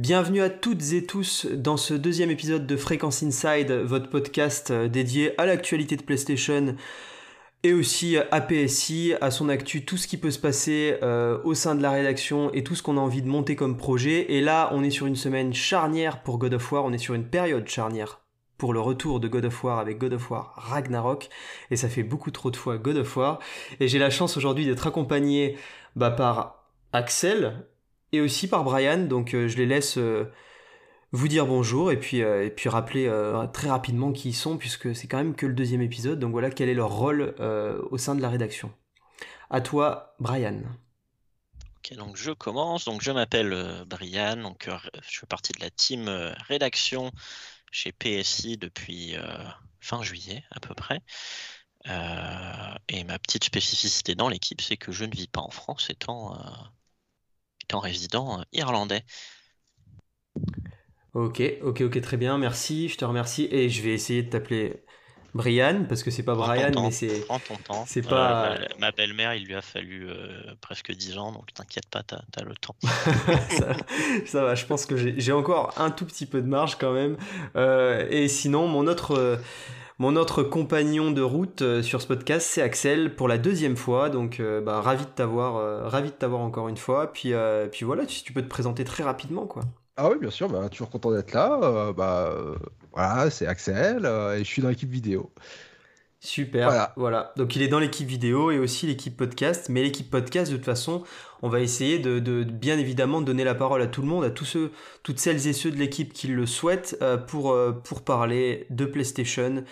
Bienvenue à toutes et tous dans ce deuxième épisode de Frequence Inside, votre podcast euh, dédié à l'actualité de PlayStation et aussi à PSI, à son actu, tout ce qui peut se passer euh, au sein de la rédaction et tout ce qu'on a envie de monter comme projet. Et là, on est sur une semaine charnière pour God of War, on est sur une période charnière pour le retour de God of War avec God of War Ragnarok. Et ça fait beaucoup trop de fois God of War. Et j'ai la chance aujourd'hui d'être accompagné bah, par Axel, et aussi par Brian. Donc euh, je les laisse euh, vous dire bonjour et puis, euh, et puis rappeler très rapidement qui ils sont, puisque c'est quand même que le deuxième épisode. Donc voilà quel est leur rôle au sein de la rédaction. À toi, Brian. Ok, donc je commence. Donc je m'appelle Brian, donc je fais partie de la team rédaction chez PSI depuis fin juillet à peu près. et ma petite spécificité dans l'équipe, c'est que je ne vis pas en France, étant résident euh, irlandais. Ok, ok, ok, très bien, merci, je te remercie. Et je vais essayer de t'appeler Brian, parce que c'est pas Brian, mais c'est. C'est pas. ma belle-mère, il lui a fallu euh, presque 10 ans, donc t'inquiète pas, t'as as le temps. ça, va, je pense que j'ai encore un tout petit peu de marge quand même. Euh, et sinon, mon autre. Mon autre compagnon de route euh, sur ce podcast, c'est Axel pour la deuxième fois. Donc, euh, bah, ravi de t'avoir, euh, ravi de t'avoir encore une fois. Puis, puis voilà, si tu peux te présenter très rapidement, quoi. Ah oui, bien sûr. Bah, toujours content d'être là. bah, voilà, c'est Axel et je suis dans l'équipe vidéo. Super. Voilà. Donc il est dans l'équipe vidéo et aussi l'équipe podcast. Mais l'équipe podcast, de toute façon, on va essayer de, bien évidemment donner la parole à tout le monde, à tous ceux, toutes celles et ceux de l'équipe qui le souhaitent, euh, pour, euh, pour parler de PlayStation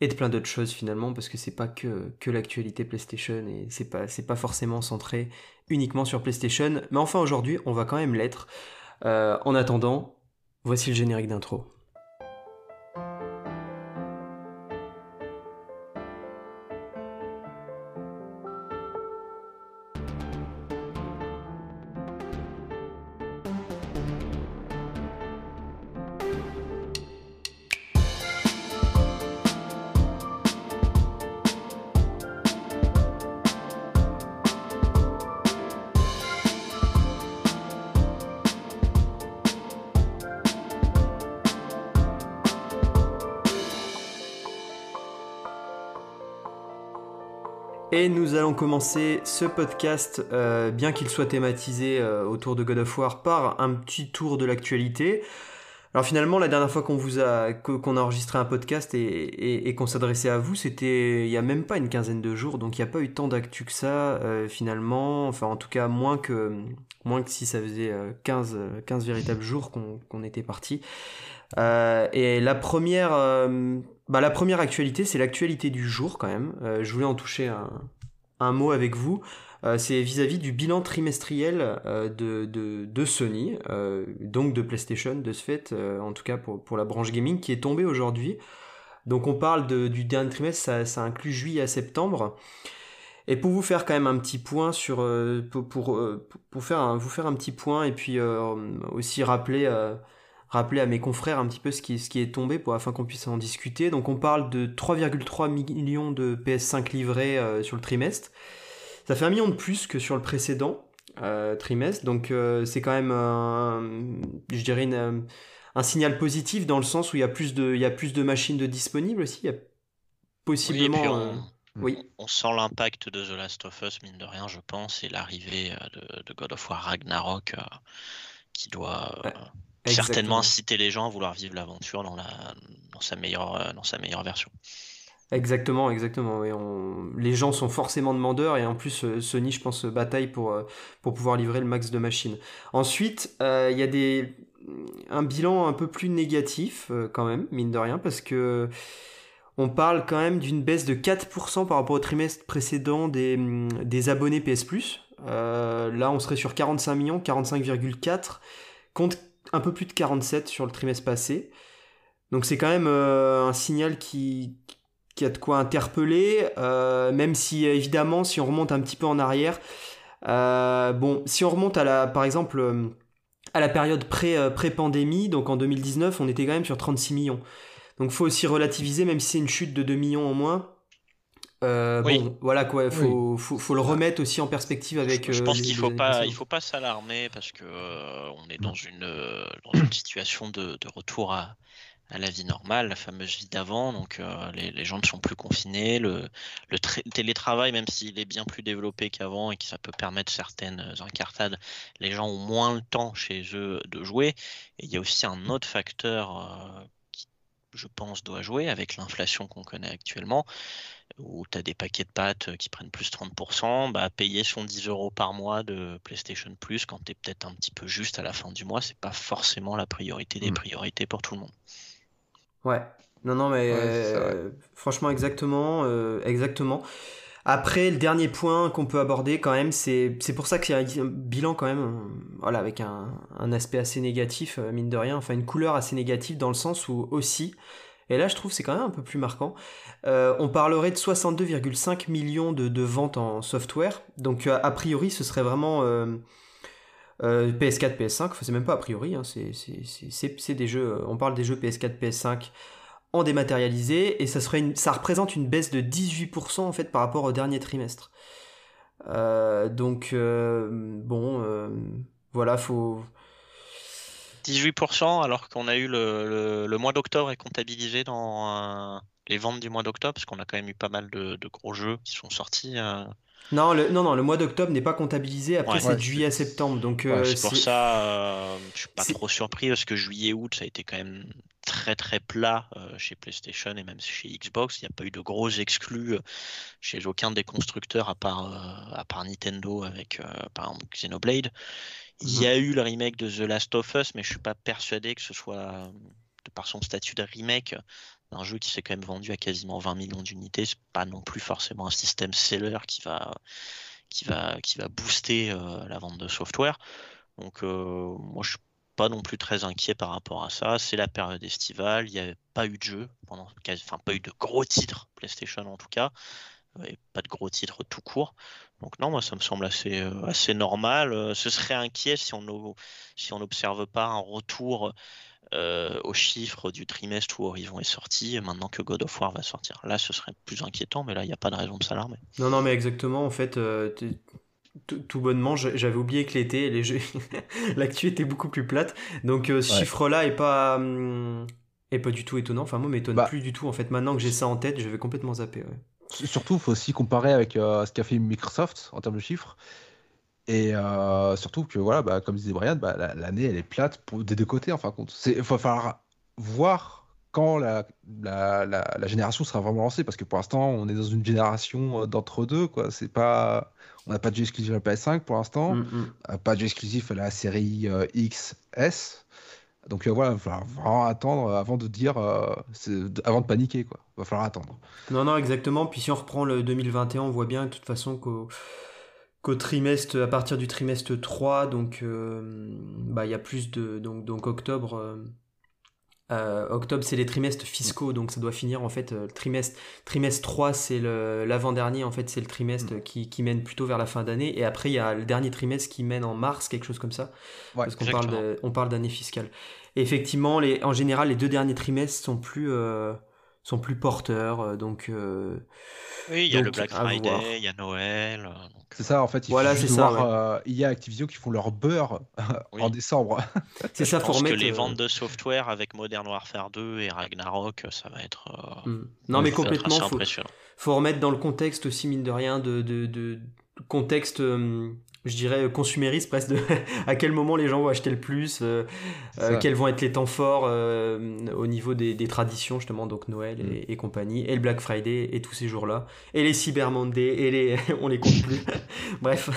et de plein d'autres choses finalement, parce que c'est pas que, que l'actualité PlayStation et c'est pas, c'est pas forcément centré uniquement sur PlayStation. Mais enfin aujourd'hui, on va quand même l'être. Euh, en attendant, voici le générique d'intro. Commencer ce podcast, euh, bien qu'il soit thématisé euh, autour de God of War, par un petit tour de l'actualité. Alors finalement, la dernière fois qu'on vous a qu'on a enregistré un podcast et, qu'on s'adressait à vous, c'était il y a même pas une quinzaine de jours, donc il n'y a pas eu tant d'actu que ça euh, finalement. Enfin, en tout cas, moins que moins que si ça faisait 15 15 véritables jours qu'on était parti. et la première bah, la première actualité, c'est l'actualité du jour quand même. Je voulais en toucher un, mot avec vous. Euh, c'est vis-à-vis du bilan trimestriel euh, de, Sony, donc de PlayStation de ce fait, en tout cas pour, la branche gaming, qui est tombé aujourd'hui. Donc on parle du dernier trimestre, ça, inclut juillet à septembre. Et pour vous faire quand même un petit point sur, pour, pour, faire vous faire un petit point et puis aussi rappeler rappeler à mes confrères un petit peu ce qui, ce qui est tombé pour, afin qu'on puisse en discuter. Donc on parle de 3,3 millions de PS5 livrés euh, sur le trimestre. Ça fait un million de plus que sur le précédent euh, trimestre. Donc euh, c'est quand même, je dirais, un signal positif dans le sens où il y a plus de, il y a plus de machines de disponibles aussi. Il y a possiblement... Oui, on, sent l'impact de The Last of Us, mine de rien, je pense, et l'arrivée de, God of War Ragnarok qui doit certainement inciter les gens à vouloir vivre l'aventure dans, la, dans, sa meilleure, euh, dans sa meilleure version. Exactement, exactement. Et on... Les gens sont forcément demandeurs et en plus euh, Sony, je pense, bataille pour, euh, pour pouvoir livrer le max de machines. Ensuite, il y a des... un bilan un peu plus négatif quand même, mine de rien, parce que on parle quand même d'une baisse de 4% par rapport au trimestre précédent des, des abonnés PS Plus. là, on serait sur 45 millions, 45,4 contre un peu plus de 47 sur le trimestre passé. Donc c'est quand même euh, un signal qui, qui, a de quoi interpeller, euh, même si évidemment si on remonte un petit peu en arrière, euh, bon si on remonte à la par exemple à la période pré, pré-pandémie, donc en 2019 on était quand même sur 36 millions. Donc faut aussi relativiser même si c'est une chute de 2 millions en moins. Euh, Oui. Bon, voilà quoi, faut, faut, faut le remettre aussi en perspective avec. Je, je euh, pense qu'il faut pas, il faut pas s'alarmer parce que euh, on est dans une dans une situation de, de retour à, à la vie normale, la fameuse vie d'avant. Donc euh, les, les gens ne sont plus confinés. Le, le tra- télétravail, même s'il est bien plus développé qu'avant et que ça peut permettre certaines incartades, les gens ont moins le temps chez eux de jouer. Et il y a aussi un autre facteur euh, qui, je pense, doit jouer avec l'inflation qu'on connaît actuellement où tu as des paquets de pâtes euh, qui prennent plus 30%, bah, payer son 10 euros par mois de PlayStation Plus quand tu es peut-être un petit peu juste à la fin du mois, c'est pas forcément la priorité des Mm. priorités pour tout le monde. Ouais. Non, non, mais Ouais, euh, franchement, exactement, euh, exactement. Après, le dernier point qu'on peut aborder quand même, c'est c'est pour ça qu'il y a un bilan quand même, voilà, avec un, un aspect assez négatif, mine de rien, enfin une couleur assez négative dans le sens où aussi, et là je trouve c'est quand même un peu plus marquant, euh, on parlerait de 62,5 millions de, ventes en software, donc euh, a priori ce serait vraiment euh, euh, PS4, PS5, enfin c'est même pas a priori, hein, c'est- des jeux, on parle des jeux PS4, PS5 en dématérialisé et ça, serait une- ça représente une baisse de 18% en fait par rapport au dernier trimestre. Donc bon, voilà, faut. 18% alors qu'on a eu le, le- le mois d'octobre est comptabilisé dans euh, les ventes du mois d'octobre, parce qu'on a quand même eu pas mal de, de gros jeux qui sont sortis. euh. Non, le, non, non, le mois d'octobre n'est pas comptabilisé. Après, Ouais. c'est Ouais, juillet à septembre, donc ouais, euh, C'est pour ça, euh, je suis pas trop surpris parce que juillet-août, ça a été quand même très très plat euh, chez PlayStation et même chez Xbox. Il n'y a pas eu de gros exclus chez aucun des constructeurs à part, euh, à part Nintendo avec euh, par exemple Xenoblade. Il y a eu le remake de The Last of Us, mais je suis pas persuadé que ce soit, de par son statut de remake, d'un jeu qui s'est quand même vendu à quasiment 20 millions d'unités. C'est pas non plus forcément un système seller qui va, qui va, qui va booster euh, la vente de software. Donc, euh, moi, je suis pas non plus très inquiet par rapport à ça. C'est la période estivale. Il n'y avait pas eu de jeu pendant, enfin, pas eu de gros titres PlayStation en tout cas, et pas de gros titres tout court. Donc non, moi, ça me semble assez, euh, assez normal. Euh, ce serait inquiet si on no- si on n'observe pas un retour euh, aux chiffres du trimestre où Horizon est sorti, maintenant que God of War va sortir. Là, ce serait plus inquiétant, mais là, il n'y a pas de raison de s'alarmer. Non, non, mais exactement, en fait, euh, tout bonnement, j'avais oublié que l'été, les jeux, l'actu était beaucoup plus plate. Donc, euh, ce Ouais. chiffre-là est pas, hum, est pas du tout étonnant. Enfin, moi, m'étonne Bah. plus du tout. En fait, maintenant que j'ai ça en tête, je vais complètement zapper. ouais. Surtout, il faut aussi comparer avec euh, ce qu'a fait Microsoft en termes de chiffres. Et euh, surtout que, voilà, bah, comme disait Brian, bah, la- l'année, elle est plate pour, des deux côtés, en fin de compte. Il va falloir voir quand la, la, la, la génération sera vraiment lancée, parce que pour l'instant, on est dans une génération euh, d'entre-deux. quoi. C'est pas... On n'a pas de jeu exclusif à la PS5 pour l'instant, hum. euh, pas de jeu exclusif à la série euh, XS. Donc euh, voilà, il va falloir attendre avant de dire, euh, avant de paniquer, quoi. Il va falloir attendre. Non, non, exactement. Puis si on reprend le 2021, on voit bien de toute façon qu'au trimestre, à partir du trimestre 3, donc euh, bah, il y a plus de. Donc octobre. Euh, octobre, c'est les trimestres fiscaux, donc ça doit finir en fait. euh, le trimestre, trimestre 3, c'est l'avant-dernier, en fait, c'est le trimestre qui, qui mène plutôt vers la fin d'année. Et après, il y a le dernier trimestre qui mène en mars, quelque chose comme ça. Ouais, parce qu'on parle exactement. de- on parle d'année fiscale. Et effectivement, les, en général, les deux derniers trimestres sont plus, euh, sont plus porteurs. euh, donc, euh, Oui, il y a le Donc, Black. Friday, il y a Noël. euh, donc, C'est ça, en fait. Il Voilà, c'est ça, voir, euh, il y a Activision qui font leur beurre Oui. en décembre. c'est ça, pense que remettre. les euh, ventes de software avec Modern Warfare 2 et Ragnarok, ça va être, euh, hmm. Non, mais complètement, faut, impressionnant. faut remettre dans le contexte aussi, mine de rien, de, de, de- de contexte, euh, je dirais, consumériste presque, de à quel moment les gens vont acheter le plus, euh, euh, quels vont être les temps forts euh, au niveau des, des traditions, justement, donc Noël Mm. et, et compagnie, et le Black Friday et tous ces jours-là, et les Cyber Monday, et les. on les compte plus. Bref,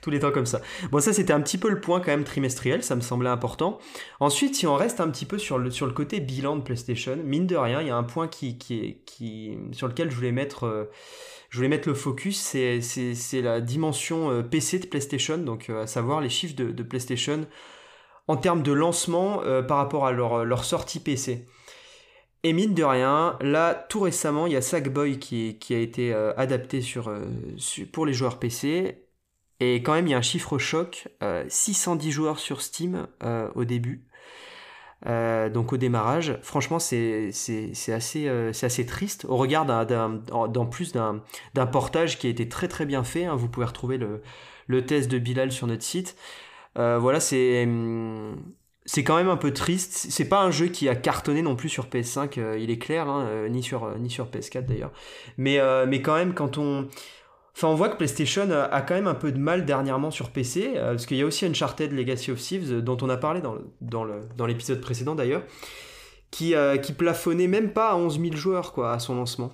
tous les temps comme ça. Bon, ça, c'était un petit peu le point quand même trimestriel, ça me semblait important. Ensuite, si on reste un petit peu sur le, sur le côté bilan de PlayStation, mine de rien, il y a un point qui, qui, qui, sur lequel je voulais mettre, je voulais mettre le focus, c'est, la dimension euh, PC de PlayStation, donc euh, à savoir les chiffres de, PlayStation en termes de lancement euh, par rapport à leur, leur sortie PC. Et mine de rien, là, tout récemment, il y a Sackboy qui, qui a été adapté pour les joueurs PC. Et quand même, il y a un chiffre choc, euh, 610 joueurs sur Steam au début. Donc au démarrage. Franchement, c'est assez, assez triste au regard d'un plus d'un portage qui a été très très bien fait. Hein. Vous pouvez retrouver le, le test de Bilal sur notre site. voilà, c'est hum, c'est quand même un peu triste. C'est pas un jeu qui a cartonné non plus sur PS5, euh, il est clair, hein, euh, ni, sur, euh, ni sur PS4 d'ailleurs. Mais, mais quand même, quand on. Enfin, on voit que PlayStation a quand même un peu de mal dernièrement sur PC, parce qu'il y a aussi Uncharted Legacy of Thieves, dont on a parlé dans, dans, le, dans l'épisode précédent d'ailleurs, qui, qui plafonnait même pas à 11 000 joueurs quoi, à son lancement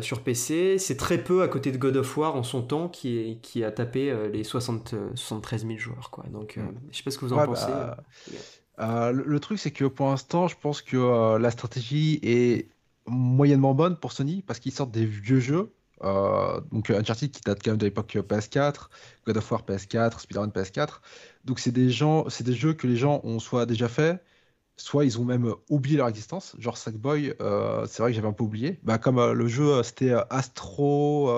sur PC. C'est très peu à côté de God of War en son temps, qui, qui a tapé les 60, 73 000 joueurs. Quoi. Donc, je sais pas ce que vous en pensez. Bah, euh, le, truc, c'est que pour l'instant, je pense que euh, la stratégie est moyennement bonne pour Sony parce qu'ils sortent des vieux jeux. Euh, donc Uncharted qui date quand même de l'époque PS4, God of War PS4, Spider-Man PS4. Donc c'est des gens, c'est des jeux que les gens ont soit déjà fait, soit ils ont même oublié leur existence. Genre Sackboy, c'est vrai que j'avais un peu oublié. Bah, comme le jeu, c'était Astro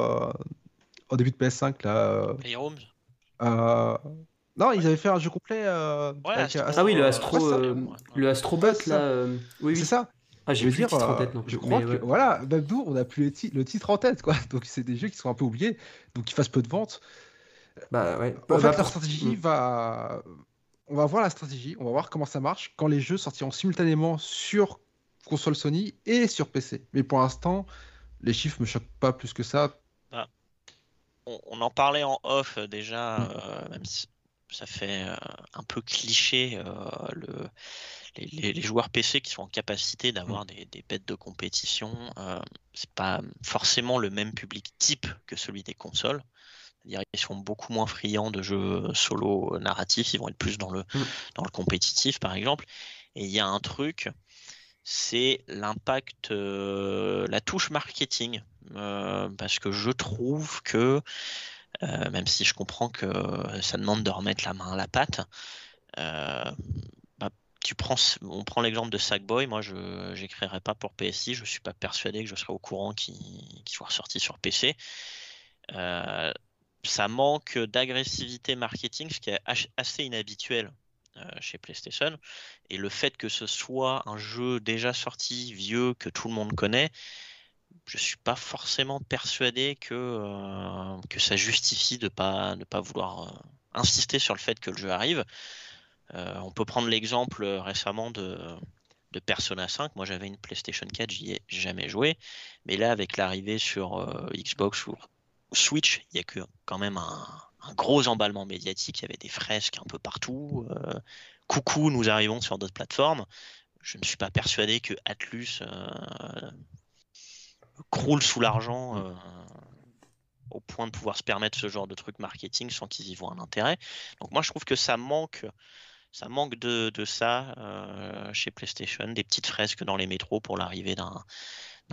au début de PS5 là. Non, ils avaient fait un jeu complet. Euh, ah oui, le Astro, euh, le Astrobot là. Euh, oui, c'est ça. Ah, j'ai le titre en tête. Non je crois que voilà, même nous, on n'a plus le titre en tête, quoi. Donc c'est des jeux qui sont un peu oubliés, donc qui fassent peu de ventes. Bah ouais. En fait, leur stratégie mm. va. On va voir la stratégie, on va voir comment ça marche quand les jeux sortiront simultanément sur console Sony et sur PC. Mais pour l'instant, les chiffres me choquent pas plus que ça. Bah, on, en parlait en off déjà, mm. même si ça fait euh, un peu cliché euh, le, les, joueurs PC qui sont en capacité d'avoir mmh. des, bêtes de compétition. Euh, c'est pas forcément le même public type que celui des consoles. C'est-à-dire ils sont beaucoup moins friands de jeux solo narratifs, ils vont être plus dans le, mmh. dans le compétitif par exemple. Et il y a un truc, c'est l'impact, la touche marketing. parce que je trouve que euh, même si je comprends que ça demande de remettre la main à la pâte. Euh, on prend l'exemple de Sackboy, moi je n'écrirai pas pour PSI, je ne suis pas persuadé que je serai au courant qu'il soit ressorti sur PC. Euh, ça manque d'agressivité marketing, ce qui est assez inhabituel chez PlayStation. Et le fait que ce soit un jeu déjà sorti, vieux, que tout le monde connaît, je suis pas forcément persuadé que, euh, ça justifie de ne pas vouloir euh, insister sur le fait que le jeu arrive. Euh, on peut prendre l'exemple récemment de, Persona 5. Moi, j'avais une PlayStation 4, j'y ai jamais joué, mais là, avec l'arrivée sur Xbox ou Switch, il y a que quand même un, gros emballement médiatique. Il y avait des fresques un peu partout. coucou, nous arrivons sur d'autres plateformes. Je ne suis pas persuadé que Atlus croule sous l'argent euh, au point de pouvoir se permettre ce genre de truc marketing sans qu'ils y voient un intérêt. Donc moi je trouve que ça manque, ça manque de, ça euh, chez PlayStation, des petites fresques dans les métros pour l'arrivée d'un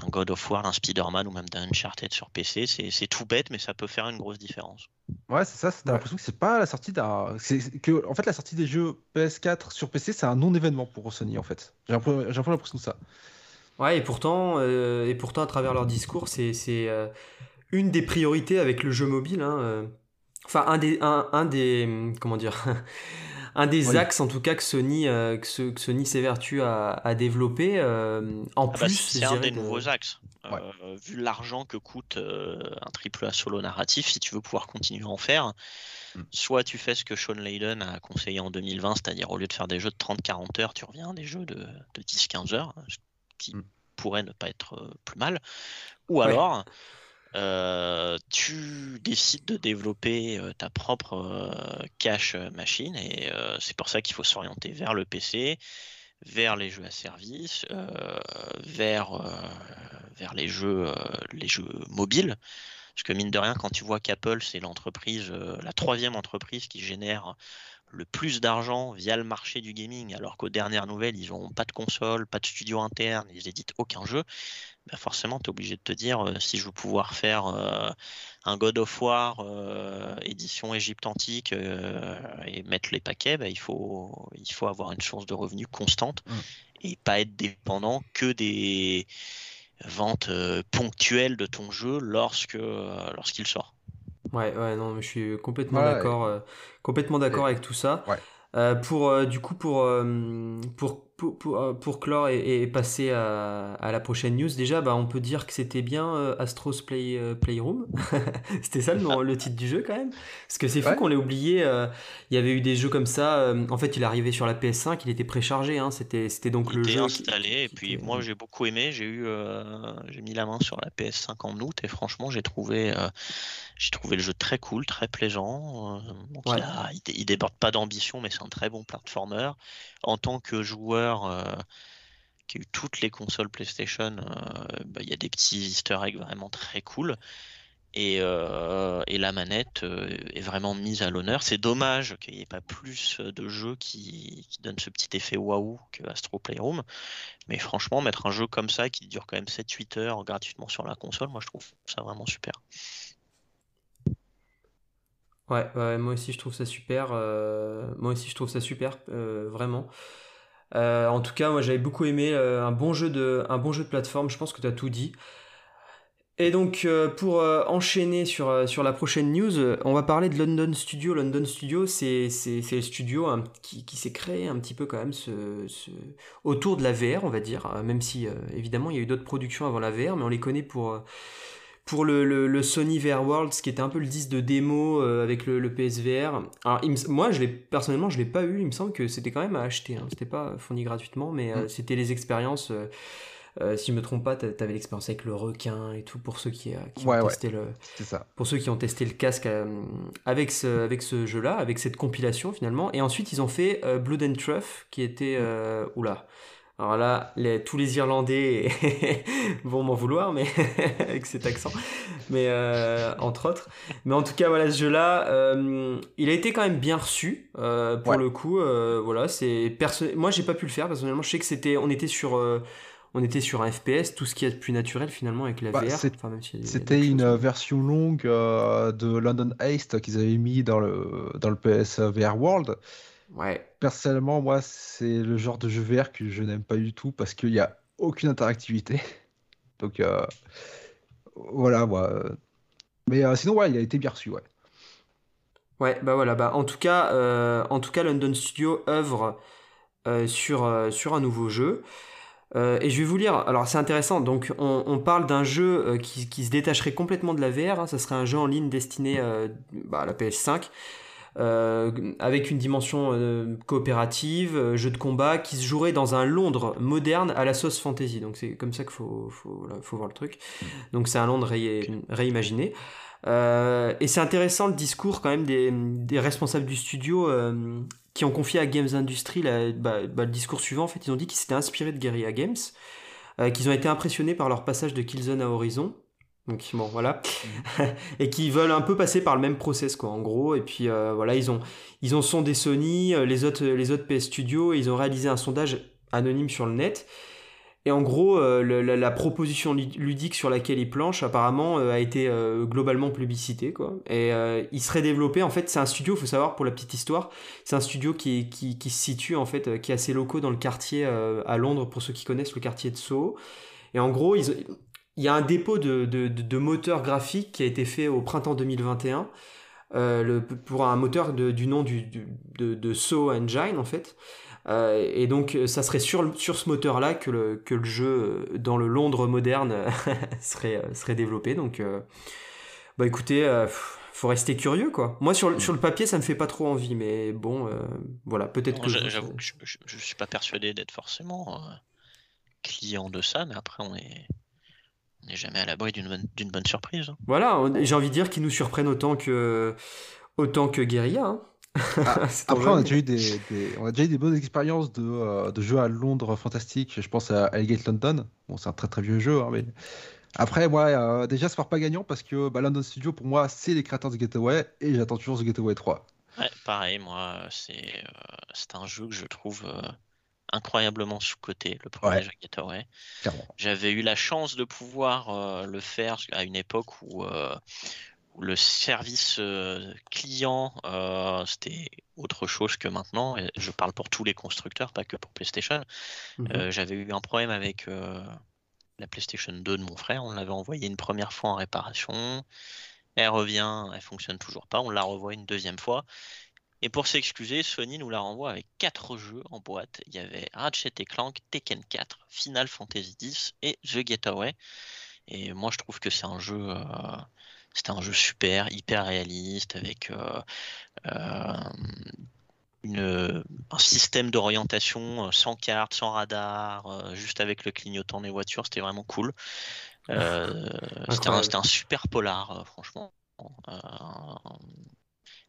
God of War, d'un Spider-Man ou même d'un Uncharted sur PC. C'est tout bête, mais ça peut faire une grosse différence. Ouais, c'est ça. T'as l'impression que c'est pas la sortie d'un. que En fait, la sortie des jeux PS4 sur PC, c'est un non-événement pour Sony, en fait. J'ai un peu l'impression de ça. Ouais, et pourtant, euh, et pourtant à travers leur discours, c'est euh, une des priorités avec le jeu mobile. Hein, euh. Enfin, un des, un, un des, comment dire, un des axes en tout cas que Sony, que, que, Sony s'évertue à, à, développer. en ah bah, plus, c'est un des nouveaux axes. vu l'argent que coûte un triple A solo narratif, si tu veux pouvoir continuer à en faire, mm. soit tu fais ce que Sean Layden a conseillé en 2020, c'est-à-dire au lieu de faire des jeux de 30-40 heures, tu reviens à des jeux de, de 10-15 heures, qui mm. pourrait ne pas être euh, plus mal. Ou alors, euh, tu décides de développer euh, ta propre cache machine et c'est pour ça qu'il faut s'orienter vers le PC, vers les jeux à service, vers, vers les, jeux, les jeux mobiles. Parce que mine de rien, quand tu vois qu'Apple, c'est l'entreprise, la troisième entreprise qui génère le plus d'argent via le marché du gaming, alors qu'aux dernières nouvelles, ils n'ont pas de console, pas de studio interne, ils éditent aucun jeu, bah forcément, tu es obligé de te dire, euh, si je veux pouvoir faire euh, un God of War euh, édition Égypte antique et mettre les paquets, bah, il, faut, il faut avoir une source de revenus constante mmh. et pas être dépendant que des ventes ponctuelles de ton jeu lorsque lorsqu'il sort. Ouais, ouais, non, je suis complètement d'accord, complètement d'accord avec tout ça. Euh, pour, euh, du coup, pour, euh, pour pour, pour, euh, pour clore et, et passer à, à, la prochaine news, déjà, bah, on peut dire que c'était bien euh, Astros Play, euh, Playroom. c'était ça le, le, titre du jeu quand même. Parce que c'est fou ouais. qu'on l'ait oublié. Euh, il y avait eu des jeux comme ça. Euh, en fait, il arrivait sur la PS5, il était préchargé. Hein, c'était, c'était donc il le était jeu. installé. Qui, et puis moi, j'ai beaucoup aimé. J'ai eu, j'ai mis la main sur la PS5 en août et franchement, j'ai trouvé, j'ai trouvé le jeu très cool, très plaisant. Donc ouais. il, a, il, il déborde pas d'ambition, mais c'est un très bon platformer. En tant que joueur euh, qui a eu toutes les consoles PlayStation, euh, bah, il y a des petits easter eggs vraiment très cool. Et, euh, la manette est vraiment mise à l'honneur. C'est dommage qu'il n'y ait pas plus de jeux qui, donnent ce petit effet waouh que Astro Playroom. Mais franchement, mettre un jeu comme ça qui dure quand même 7-8 heures gratuitement sur la console, moi je trouve ça vraiment super. Ouais, ouais, moi aussi je trouve ça super. Moi aussi je trouve ça super, vraiment. Euh, en tout cas, moi j'avais beaucoup aimé un bon jeu de, un bon jeu de plateforme. Je pense que tu as tout dit. Et donc pour enchaîner sur, sur la prochaine news, on va parler de London Studio. London Studio, c'est le studio hein, qui, qui s'est créé un petit peu quand même ce, ce... autour de la VR, on va dire. Même si évidemment il y a eu d'autres productions avant la VR, mais on les connaît pour pour le, le, le, Sony VR World, ce qui était un peu le disque de démo euh, avec le, le, PSVR. Alors, il moi, je l'ai personnellement, je l'ai pas eu. Il me semble que c'était quand même à acheter. Hein. C'était pas fourni gratuitement, mais euh, mm. c'était les expériences. Euh, si je me trompe pas, t'avais l'expérience avec le requin et tout pour ceux qui, qui ouais, ont ouais. testé le, ça. pour ceux qui ont testé le casque avec ce, avec ce jeu-là, avec cette compilation finalement. Et ensuite, ils ont fait Blood and Truff, qui était, oula. Alors là, les, tous les Irlandais vont m'en vouloir, mais avec cet accent, mais euh, entre autres. Mais en tout cas, voilà, ce jeu-là, euh, il a été quand même bien reçu euh, pour ouais. le coup. voilà, c'est moi, j'ai pas pu le faire personnellement. Je sais que c'était, on était sur, on était sur un FPS, tout ce qui est de plus naturel finalement avec la bah, VR. Enfin, c'était une version longue de London Heist qu'ils avaient mis dans le dans le PS VR World. Ouais. Personnellement, moi, c'est le genre de jeu VR que je n'aime pas du tout parce qu'il n'y a aucune interactivité. Donc, euh, voilà, moi. Mais euh, sinon, ouais, il a été bien reçu, ouais. Ouais, bah voilà, bah en tout cas, euh, en tout cas, London Studio œuvre euh, sur, sur un nouveau jeu. et je vais vous lire, alors c'est intéressant, donc on, on parle d'un jeu qui, qui, se détacherait complètement de la VR, hein, ça serait un jeu en ligne destiné bah, à la PS5. Euh, avec une dimension euh, coopérative, euh, jeu de combat qui se jouerait dans un Londres moderne à la sauce fantasy. Donc c'est comme ça qu'il faut, faut, faut, voir le truc. Donc c'est un Londres ré, réimaginé. Euh, et c'est intéressant le discours quand même des, des responsables du studio euh, qui ont confié à Games Industry la, bah, bah, le discours suivant. En fait, ils ont dit qu'ils s'étaient inspirés de Guerrilla Games, euh, qu'ils ont été impressionnés par leur passage de Killzone à Horizon donc bon voilà. Mmh. et qui veulent un peu passer par le même process quoi en gros. Et puis euh, voilà ils ont ils ont sondé Sony euh, les autres les autres PS Studios et ils ont réalisé un sondage anonyme sur le net. Et en gros euh, le, la, la, proposition ludique sur laquelle ils planchent apparemment euh, a été globalement plébiscitée quoi. Et il serait développé en fait c'est un studio faut savoir pour la petite histoire c'est un studio qui, qui, qui se situe en fait qui est assez locaux dans le quartier à Londres pour ceux qui connaissent le quartier de Soho. Et en gros ils il y a un dépôt de, de, de, de moteur graphique qui a été fait au printemps 2021 euh, le, pour un moteur de, du nom du, du, de, de So Engine en fait. Euh, et donc ça serait sur, sur ce moteur là que le, que le jeu dans le Londres moderne serait, serait développé. Donc euh, bah écoutez, euh, faut rester curieux quoi. Moi sur, sur le papier ça me fait pas trop envie, mais bon euh, voilà peut-être que. J'avoue que je, je, je, suis pas persuadé d'être forcément euh, client de ça, mais après on est on n'est jamais à l'abri d'une bonne, bonne, surprise. hein. Voilà, j'ai envie de dire qu'ils nous surprennent autant que, autant que Guerilla. Hein. Ah, après, on a, déjà eu des, des, on a déjà eu des bonnes expériences de, euh, de jeux à Londres fantastiques. Je pense à Highgate London. Bon, c'est un très très vieux jeu, hein, mais après, moi, euh, déjà, ça part pas gagnant parce que bah, London Studio, pour moi, c'est les créateurs de Getaway et j'attends toujours The Getaway 3. Ouais, pareil, moi, c'est euh, un jeu que je trouve euh, incroyablement sous-côté, le premier ouais. Getaway. J'avais eu la chance de pouvoir euh, le faire à une époque où, euh, où le service euh, client, c'était autre chose que maintenant. Et je parle pour tous les constructeurs, pas que pour PlayStation. Mm -hmm. J'avais eu un problème avec la PlayStation 2 de mon frère. On l'avait envoyé une première fois en réparation. Elle revient, elle fonctionne toujours pas. On la revoit une deuxième fois. Et pour s'excuser, Sony nous la renvoie avec quatre jeux en boîte. Il y avait Ratchet Clank, Tekken 4, Final Fantasy X et The Getaway. Et moi, je trouve que c'est un jeu, euh, c'était un jeu super, hyper réaliste, avec euh, euh, une, un système d'orientation sans carte, sans radar, juste avec le clignotant des voitures. C'était vraiment cool. c'était un, un, super polar, franchement.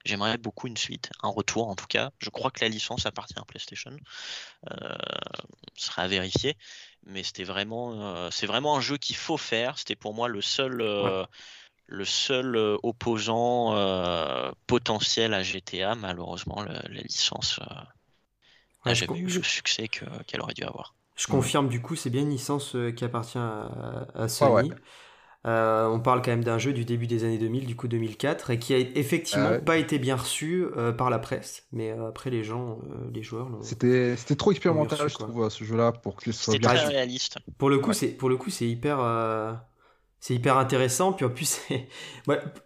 J'aimerais beaucoup une suite, un retour en tout cas. Je crois que la licence appartient à PlayStation. Euh, sera à vérifier. Mais c'était vraiment, euh, c'est vraiment un jeu qu'il faut faire. C'était pour moi le seul, euh, le seul euh, opposant potentiel à GTA. Malheureusement, la licence n'a jamais eu le succès qu'elle aurait dû avoir. Je confirme, du coup, c'est bien une licence qui appartient à, Sony. Euh, on parle quand même d'un jeu du début des années 2000, du coup 2004, et qui a effectivement ah pas été bien reçu euh, par la presse. Mais euh, après, les gens, les joueurs. C'était trop expérimental, je trouve, ce jeu-là, pour que ce soit bien. très réaliste. Pour le coup, c'est pour le coup, c'est hyper c'est hyper intéressant. Puis en plus, c'est.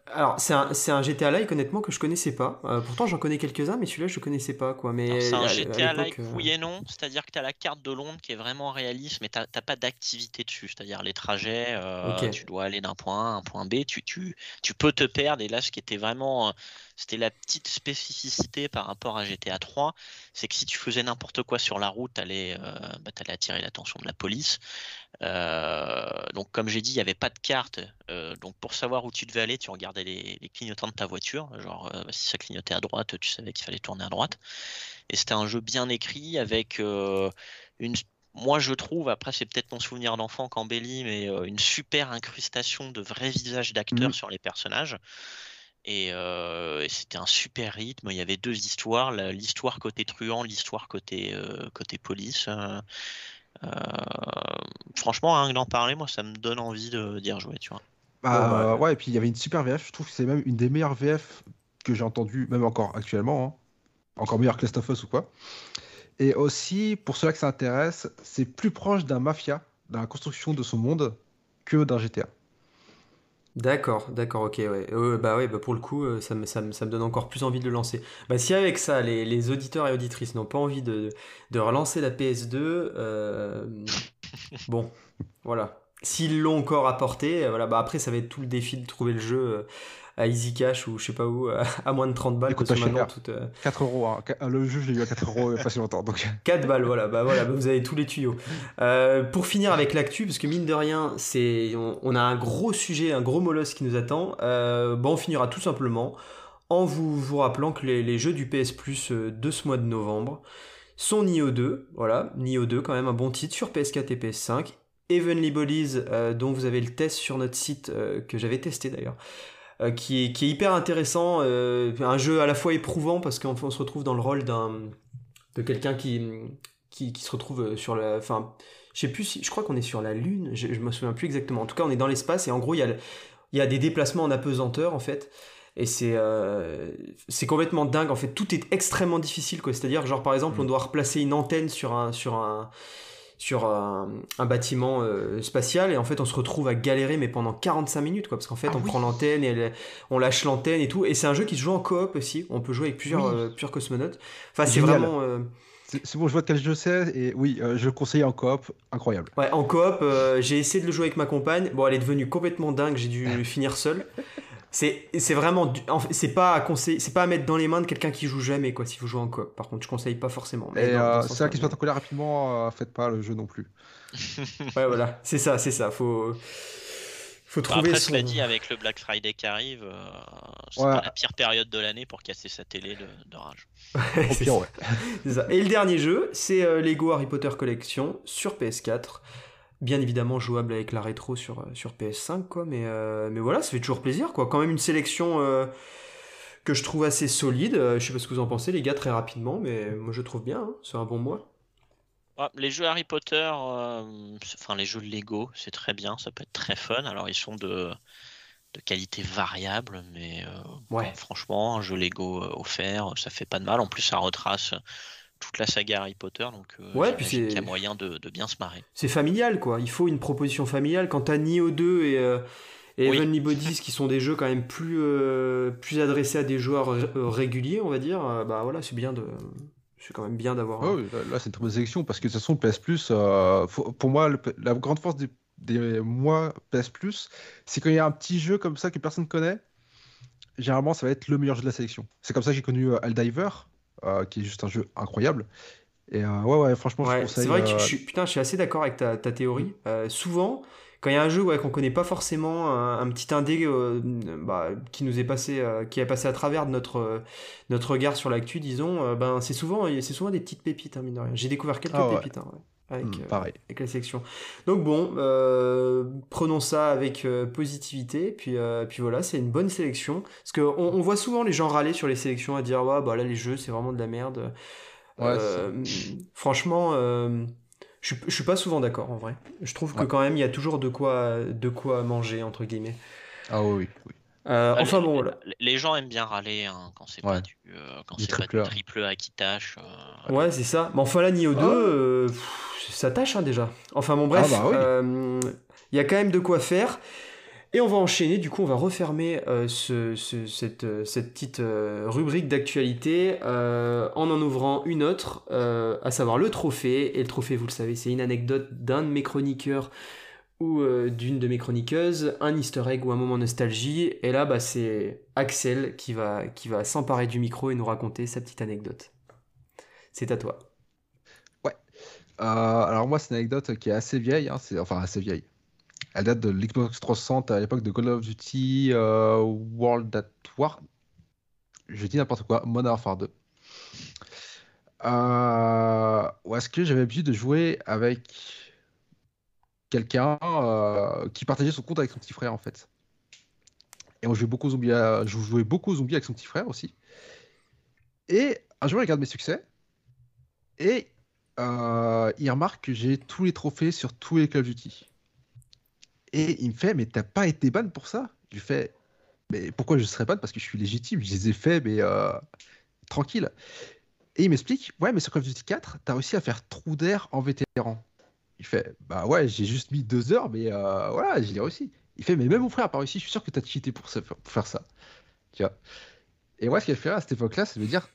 alors, c'est un, un, GTA Like, honnêtement, que je connaissais pas. Euh, pourtant, j'en connais quelques-uns, mais celui-là, je connaissais pas. quoi. Mais C'est un GTA Like, euh, oui et non. C'est-à-dire que tu as la carte de Londres qui est vraiment réaliste, mais tu n'as pas d'activité dessus. C'est-à-dire les trajets, euh, tu dois aller d'un point A à un point B, tu, tu, tu peux te perdre. Et là, ce qui était vraiment c'était la petite spécificité par rapport à GTA 3, c'est que si tu faisais n'importe quoi sur la route, tu allais, euh, bah, attirer l'attention de la police. Euh, donc comme j'ai dit, il n'y avait pas de carte. Euh, donc pour savoir où tu devais aller, tu regardais les, clignotants de ta voiture. Genre bah, si ça clignotait à droite, tu savais qu'il fallait tourner à droite. Et c'était un jeu bien écrit avec une moi je trouve, après c'est peut-être mon souvenir d'enfant qu'embellit, mais une super incrustation de vrais visages d'acteurs mmh. sur les personnages. Euh, et, c'était un super rythme. Il y avait deux histoires, l'histoire côté truand, l'histoire côté, euh, côté police. Euh, franchement, rien que d'en parler, moi, ça me donne envie de d'y rejouer, tu vois. Bah, bah, ouais, et puis il y avait une super VF. Je trouve que c'est même une des meilleures VF que j'ai entendues, même encore actuellement. Hein. Encore meilleure que Last of Us ou quoi. Et aussi, pour ceux que ça intéresse, c'est plus proche d'un mafia, dans la construction de son monde, que d'un GTA. D'accord, d'accord, ok, ouais. bah ouais, bah pour le coup, euh, ça me, donne encore plus envie de le lancer. Bah si avec ça, les, auditeurs et auditrices n'ont pas envie de, de relancer la PS2, euh, bon, voilà. S'ils l'ont encore apporté, voilà, bah après ça va être tout le défi de trouver le jeu euh, à Easy Cash ou je sais pas où, à, moins de 30 balles. Écoute, maintenant, tout, 4 euros. Hein. Le jeu, je l'ai eu à 4 euros il n'y a pas si longtemps. Donc. 4 balles, voilà. Bah, voilà bah, vous avez tous les tuyaux. Euh, pour finir avec l'actu, parce que mine de rien, c'est, on, a un gros sujet, un gros molosse qui nous attend. Euh, bon, on finira tout simplement en vous, vous rappelant que les, les jeux du PS Plus euh, de ce mois de novembre sont Nioh 2. Voilà, Nioh 2, quand même un bon titre sur PS4 et PS5. Heavenly Bodies, euh, dont vous avez le test sur notre site, que j'avais testé d'ailleurs. Euh, qui, est, qui, est, hyper intéressant, euh, un jeu à la fois éprouvant parce qu'on se retrouve dans le rôle d'un de quelqu'un qui, qui, qui se retrouve sur la, enfin, je sais plus si, je crois qu'on est sur la lune, je, je me souviens plus exactement. En tout cas, on est dans l'espace et en gros, il y a, il y a des déplacements en apesanteur en fait. Et c'est euh, c'est complètement dingue. En fait, tout est extrêmement difficile. quoi C'est-à-dire, genre par exemple, on mm. doit replacer une antenne sur un sur un sur un, bâtiment euh, spatial et en fait on se retrouve à galérer mais pendant 45 minutes quoi parce qu'en fait ah on prend l'antenne et on lâche l'antenne et tout. Et c'est un jeu qui se joue en coop aussi. On peut jouer avec plusieurs, euh, plusieurs cosmonautes. Enfin c'est vraiment euh, c'est bon, je vois de quel jeu c'est, et oui, je le conseille en coop, incroyable. Ouais, en coop, j'ai essayé de le jouer avec ma compagne. Bon, elle est devenue complètement dingue, j'ai dû finir seul. C'est c'est vraiment c'est pas à conseiller, c'est pas à mettre dans les mains de quelqu'un qui joue jamais quoi si vous jouez en coop. Par contre, je conseille pas forcément. Mais et euh, c'est ça qui se met en colère rapidement, euh, faites pas le jeu non plus. ouais voilà, c'est ça, c'est ça, faut faut bah, trouver après, son... cela dit, avec le Black Friday qui arrive, euh, c'est pas la pire période de l'année pour casser sa télé de, de rage. pire, ouais. ça. Et le dernier jeu, c'est Lego Harry Potter Collection sur PS4 bien évidemment jouable avec la rétro sur, euh, sur PS5, quoi, mais, euh, mais voilà, ça fait toujours plaisir, quoi. Quand même une sélection euh, que je trouve assez solide. je sais pas ce que vous en pensez, les gars, très rapidement, mais moi je trouve bien, hein. c'est un bon mois. Ah, les jeux Harry Potter, enfin les jeux Lego, c'est très bien, ça peut être très fun. Alors ils sont de, de qualité variable, mais ouais. franchement, un jeu Lego offert, ça fait pas de mal. En plus, ça retrace toute la saga Harry Potter, donc euh, ouais, puis il y a moyen de, bien se marrer. C'est familial, quoi. Il faut une proposition familiale. Quand t'as Nioh 2 et, euh, et Heavenly Bodies qui sont des jeux quand même plus, plus adressés à des joueurs réguliers, on va dire, bah voilà, c'est bien de. C'est quand même bien d'avoir. Oh, là, c'est une très bonne sélection parce que de toute façon, PS Plus, pour moi, la grande force des, des mois PS Plus, c'est quand il y a un petit jeu comme ça que personne ne connaît, généralement, ça va être le meilleur jeu de la sélection. C'est comme ça que j'ai connu Aldiver, qui est juste un jeu incroyable. Et euh, ouais, ouais, franchement, je C'est vrai que je suis, putain, je suis assez d'accord avec ta, ta théorie. Euh, souvent, quand il y a un jeu ouais, qu'on connaît pas forcément, un, petit indé euh, bah, qui nous est passé, qui est passé à travers de notre, notre regard sur l'actu, disons, ben, c'est souvent, c'est souvent des petites pépites, hein, mine de rien. J'ai découvert quelques ah pépites. Hein, avec, hmm, pareil. avec la sélection. Donc bon, prenons ça avec positivité, puis, puis voilà, c'est une bonne sélection. Parce qu'on on voit souvent les gens râler sur les sélections à dire, ouais, bah là les jeux c'est vraiment de la merde. Euh, franchement, euh, je, je suis pas souvent d'accord en vrai. Je trouve que quand même il y a toujours de quoi, de quoi manger entre guillemets. Ah oui, oui. Euh, bah, enfin les, bon, les gens aiment bien râler hein, quand c'est pas du, quand c'est pas du triple A qui tâche. ouais, c'est ça. Mais enfin là, Nioh 2, ça tâche hein, déjà. Enfin bon, bref, ah, bah il y a quand même de quoi faire. Et on va enchaîner, du coup on va refermer euh, ce, cette, euh, cette, petite euh, rubrique d'actualité en en ouvrant une autre, à savoir le trophée. Et le trophée, vous le savez, c'est une anecdote d'un de mes chroniqueurs ou d'une de mes chroniqueuses, un easter egg ou un moment nostalgie. Et là, bah, c'est Axel qui va, qui va s'emparer du micro et nous raconter sa petite anecdote. C'est à toi. Ouais. alors moi, c'est une anecdote qui est assez vieille, hein, enfin assez vieille elle date de l'Xbox 360 à l'époque de Call of Duty euh, World at War. Je dis n'importe quoi, Modern Warfare 2. Euh, ou est-ce que j'avais l'habitude de jouer avec quelqu'un euh, qui partageait son compte avec son petit frère en fait. Et on jouait beaucoup zombies, je jouais beaucoup aux zombies avec son petit frère aussi. Et un jour, il regarde mes succès et il remarque que j'ai tous les trophées sur tous les Call of Duty. Et il me fait, mais t'as pas été ban pour ça? Je lui fais, mais pourquoi je serais ban? Parce que je suis légitime, je les ai faits, mais euh, tranquille. Et il m'explique, ouais, mais sur Call of Duty 4, t'as réussi à faire trou d'air en vétéran. Il fait, bah ouais, j'ai juste mis deux heures, mais euh, voilà, je l'ai réussi. Il fait, mais même mon frère n'a pas réussi, je suis sûr que t'as cheaté pour, pour faire ça. Tu vois Et moi, ce qu'il a fait à cette époque-là, c'est de me dire,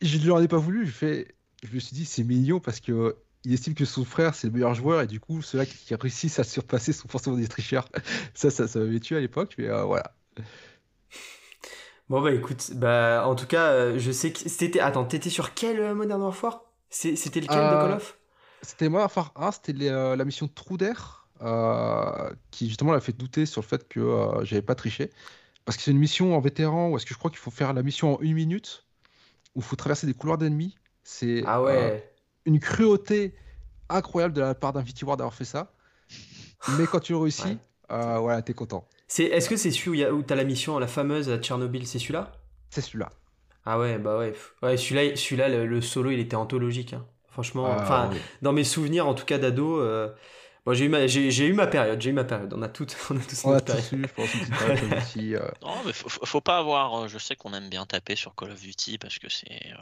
je ne lui en ai pas voulu, je, fais, je me suis dit, c'est mignon parce que il estime que son frère c'est le meilleur joueur et du coup ceux-là qui réussissent à surpasser sont forcément des tricheurs. ça, ça, ça m'avait tué à l'époque, mais euh, voilà. Bon bah écoute, bah en tout cas, euh, je sais que c'était. Attends, t'étais sur quel euh, Modern Warfare C'était lequel de Call of C'était Modern Warfare 1, c'était la mission Trou d'air qui justement l'a fait douter sur le fait que j'avais pas triché. Parce que c'est une mission en vétéran où est-ce que je crois qu'il faut faire la mission en une minute où il faut traverser des couloirs d'ennemis. C'est ah ouais une cruauté incroyable de la part d'Infinity Ward d'avoir fait ça. Mais quand tu réussis, euh, voilà, t'es content. C'est, est-ce que c'est celui où, t'as la mission, la fameuse à Tchernobyl, c'est celui-là? C'est celui-là. Ah ouais, bah ouais. Ouais, celui-là, celui-là le, solo, il était anthologique. Hein. Franchement, ah enfin, dans mes souvenirs, en tout cas d'ado, euh, Bon, j'ai eu, ma, j'ai, eu ma période, j'ai eu ma période. On a, toutes, on a tous notre période. je pense, une aussi, euh. Non, mais faut, faut, pas avoir. Euh, je sais qu'on aime bien taper sur Call of Duty parce que c'est. Euh,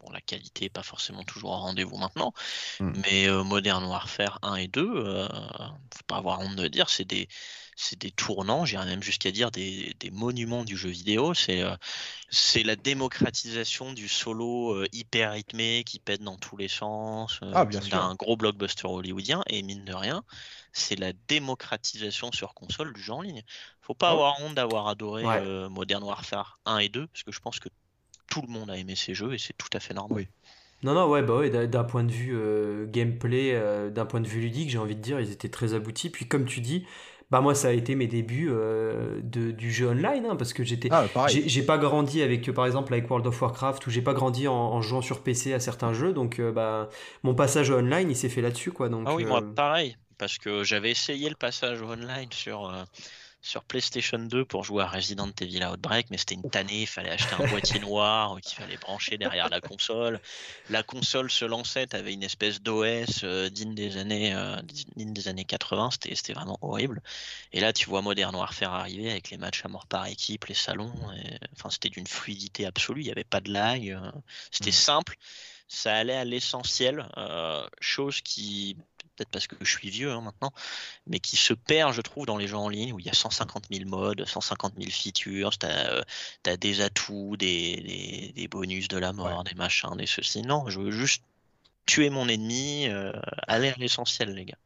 bon, la qualité n'est pas forcément toujours au rendez-vous maintenant. Hmm. Mais Modern Warfare 1 et 2, euh, faut pas avoir honte de dire, c'est des c'est des tournants, j'irais même jusqu'à dire des, des, monuments du jeu vidéo. C'est euh, c'est la démocratisation du solo euh, hyper rythmé qui pète dans tous les sens, euh, ah, un gros blockbuster hollywoodien. Et mine de rien, c'est la démocratisation sur console du jeu en ligne. Faut pas avoir honte d'avoir adoré Modern Warfare 1 et 2, parce que je pense que tout le monde a aimé ces jeux et c'est tout à fait normal. Oui. Non, non, ouais, bah ouais, d'un point de vue gameplay, d'un point de vue ludique, j'ai envie de dire, ils étaient très aboutis. Puis comme tu dis, bah moi ça a été mes débuts euh, de, du jeu online hein, parce que j'étais ah, j'ai pas grandi avec par exemple avec World of Warcraft ou j'ai pas grandi en, jouant sur PC à certains jeux donc euh, bah mon passage online il s'est fait là-dessus quoi donc ah oui moi euh, pareil parce que j'avais essayé le passage online sur sur PlayStation 2 pour jouer à Resident Evil Outbreak, mais c'était une tannée, il fallait acheter un boîtier noir qu'il fallait brancher derrière la console. La console se lançait, avait une espèce d'OS euh, digne des années euh, digne des années 80, c'était vraiment horrible. Et là, tu vois Modern Warfare arriver avec les matchs à mort par équipe, les salons, enfin c'était d'une fluidité absolue, il n'y avait pas de lag, euh, c'était mmh. simple, ça allait à l'essentiel, chose qui peut-être parce que je suis vieux hein, maintenant, mais qui se perd, je trouve, dans les jeux en ligne où il y a 150 000 modes, 150 000 features, tu as, des atouts, des, des, bonus de la mort, des machins, des ceci. Non, je veux juste tuer mon ennemi, aller à l'essentiel, les gars.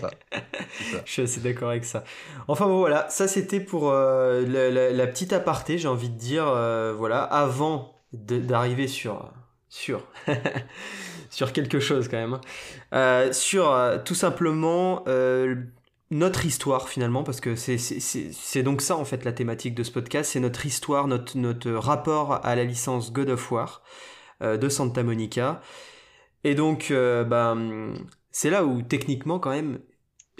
Ça. Je suis assez d'accord avec ça. Enfin bon voilà, ça c'était pour euh, la, petite aparté, j'ai envie de dire, euh, voilà, avant d'arriver sur sur sur quelque chose quand même, euh, sur tout simplement notre histoire finalement, parce que c'est donc ça en fait la thématique de ce podcast, c'est notre histoire, notre, notre rapport à la licence God of War de Santa Monica. Et donc, bah, c'est là où techniquement quand même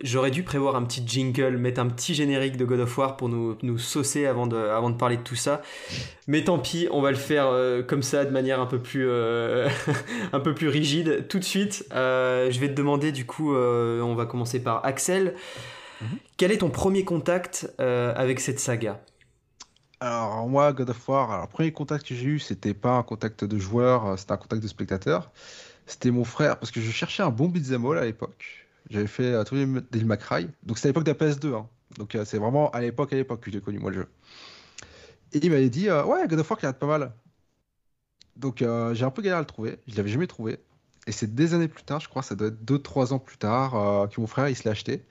j'aurais dû prévoir un petit jingle, mettre un petit générique de God of War pour nous, nous saucer avant de, avant de parler de tout ça. Mais tant pis, on va le faire euh, comme ça de manière un peu plus, euh, un peu plus rigide tout de suite. Euh, je vais te demander du coup, on va commencer par Axel. Mhm. Quel est ton premier contact avec cette saga? Alors moi, God of War, alors, le premier contact que j'ai eu, c'était pas un contact de joueur, c'était un contact de spectateur. C'était mon frère, parce que je cherchais un bon beat'em all à l'époque. J'avais fait euh, tous les Devil May Donc c'était à l'époque de la PS2. Hein. Donc euh, c'est vraiment à l'époque, à l'époque que j'ai connu moi le jeu. Et il m'avait dit, euh, ouais, God of War qui arrête pas mal. Donc j'ai un peu galéré à le trouver. Je l'avais jamais trouvé. Et c'est des années plus tard, je crois, ça doit être 2-3 ans plus tard, que mon frère il se l'a acheté.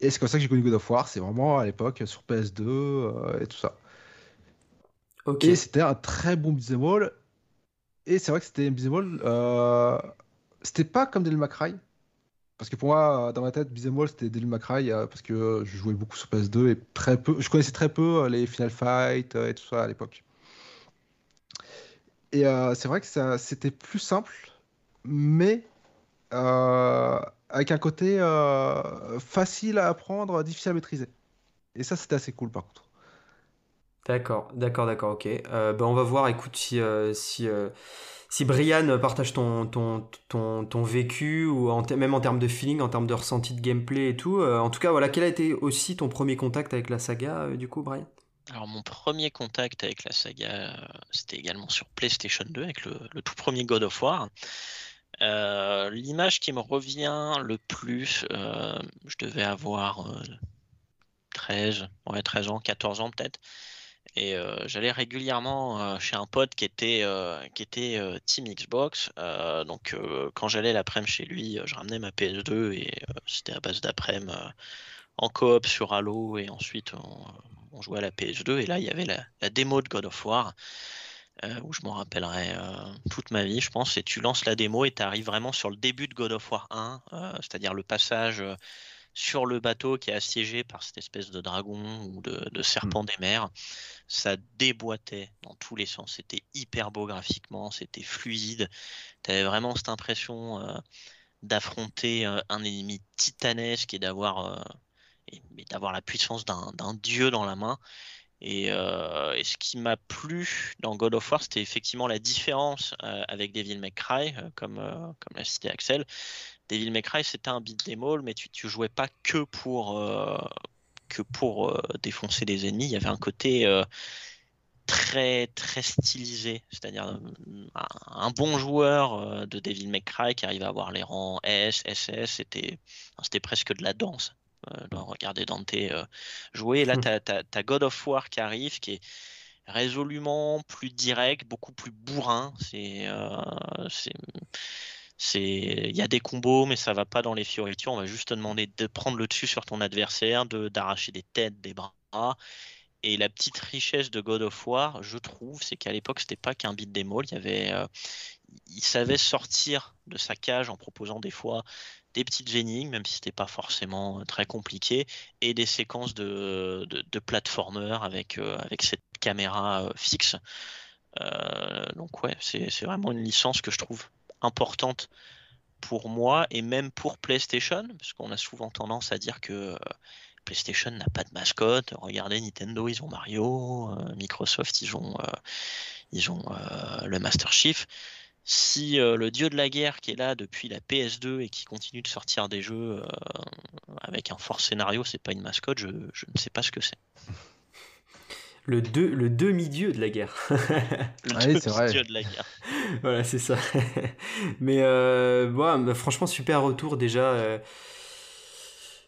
Et c'est comme ça que j'ai connu God of War. C'est vraiment à l'époque sur PS2 et tout ça. Ok. Et c'était un très bon beat'em all. Et c'est vrai que c'était Beat'em euh, c'était pas comme Devil May Parce que pour moi, dans ma tête, Beat'em c'était Devil May euh, parce que je jouais beaucoup sur PS2 et très peu, je connaissais très peu euh, les Final Fight et tout ça à l'époque. Et c'est vrai que ça, c'était plus simple, mais avec un côté facile à apprendre, difficile à maîtriser. Et ça, c'était assez cool par contre. D'accord, d'accord, d'accord, ok. Euh, ben, on va voir, écoute, si, euh, si, euh, si Brian partage ton, ton, ton, ton vécu, ou en même en termes de feeling, en termes de ressenti de gameplay et tout. en tout cas, voilà, quel a été aussi ton premier contact avec la saga, du coup, Brian? Alors, mon premier contact avec la saga, c'était également sur PlayStation 2, avec le, tout premier God of War. L'image qui me revient le plus, je devais avoir 13, ouais, 13 ans, 14 ans peut-être. Et euh, j'allais régulièrement euh, chez un pote qui était, euh, qui était Team Xbox. donc quand j'allais l'après-midi chez lui, je ramenais ma PS2 et c'était à base d'après-midi en coop sur Halo et ensuite on, jouait à la PS2 et là il y avait la, démo de God of War où je m'en rappellerai toute ma vie je pense et tu lances la démo et tu arrives vraiment sur le début de God of War 1 c'est-à-dire le passage sur le bateau qui est assiégé par cette espèce de dragon ou de, serpent mmh. des mers. Ça déboîtait dans tous les sens. C'était hyper beau graphiquement, c'était fluide. Tu avais vraiment cette impression euh, d'affronter euh, un ennemi titanesque et d'avoir euh, d'avoir la puissance d'un dieu dans la main. Et, ce qui m'a plu dans God of War, c'était effectivement la différence avec Devil May Cry, comme, comme l'a cité Axel. Devil May Cry, c'était un beat all, mais tu, tu jouais pas que pour, euh, que pour euh, défoncer des ennemis. Il y avait un côté euh, très très stylisé, c'est-à-dire un, bon joueur de Devil May Cry qui arrive à avoir les rangs S, SS, c'était c'était presque de la danse. regardez Dante jouer. là, hmm. tu as, God of War qui arrive, qui est résolument plus direct, beaucoup plus bourrin. C'est il y a des combos, mais ça va pas dans les fioritures. On va juste te demander de prendre le dessus sur ton adversaire, de d'arracher des têtes, des bras. Et la petite richesse de God of War, je trouve, c'est qu'à l'époque, c'était pas qu'un beat démo. Il y avait, euh, il savait sortir de sa cage en proposant des fois des petites énigmes, même si c'était pas forcément euh, très compliqué, et des séquences de, de, platformer avec, euh, avec cette caméra fixe. donc ouais, c'est vraiment une licence que je trouve importante pour moi et même pour PlayStation, parce qu'on a souvent tendance à dire que euh, PlayStation n'a pas de mascotte. Regardez Nintendo, ils ont Mario, euh, Microsoft, ils ont, euh, ils ont le Master Chief. Si le dieu de la guerre qui est là depuis la PS2 et qui continue de sortir des jeux avec un fort scénario, c'est pas une mascotte, je, je ne sais pas ce que c'est. Le, deux, le demi-dieu de la guerre. le demi-dieu de la guerre. voilà, c'est ça. mais euh, franchement, super retour déjà. Euh,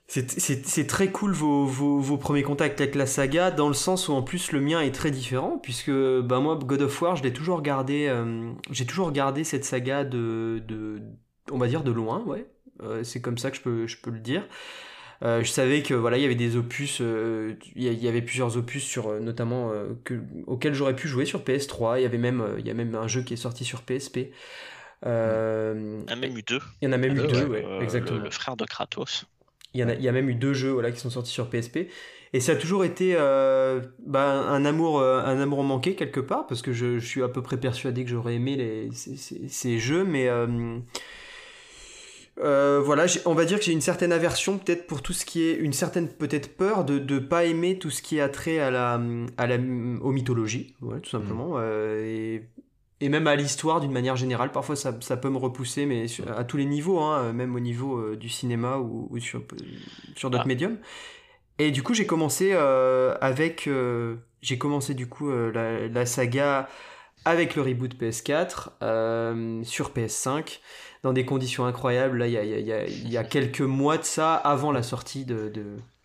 c'est très cool vos, vos, vos, premiers contacts avec la saga, dans le sens où en plus le mien est très différent, puisque bah, moi, God of War, je l'ai toujours regardé, euh, j'ai toujours regardé cette saga de, de, on va dire de loin, ouais. c'est comme ça que je peux, je peux le dire. Euh, je savais que voilà, il y avait des opus, euh, il y avait plusieurs opus sur euh, notamment que, auxquels j'aurais pu jouer sur PS3. Il y avait même, il y a même un jeu qui est sorti sur PSP. il y en a même eu deux. Il y en a même eu deux, ouais, exactement. Le, frère de Kratos. Il y, en a, il y a même eu deux jeux voilà, qui sont sortis sur PSP. Et ça a toujours été bah, un, amour, un amour manqué quelque part, parce que je, je, suis à peu près persuadé que j'aurais aimé les, ces, ces, ces, jeux, mais euh, voilà, on va dire que j'ai une certaine aversion peut-être pour tout ce qui est une certaine peut-être peur de ne pas aimer tout ce qui a trait à la, à la aux mythologies, tout simplement, mm. euh, et, et, même à l'histoire d'une manière générale. Parfois ça, ça, peut me repousser, mais à tous les niveaux, hein, même au niveau euh, du cinéma ou, sur, sur d'autres ah. médiums. Et du coup j'ai commencé avec j'ai commencé du coup la, la, saga avec le reboot PS4 sur PS5 dans des conditions incroyables. Là, il y a, quelques mois de ça, avant la sortie de,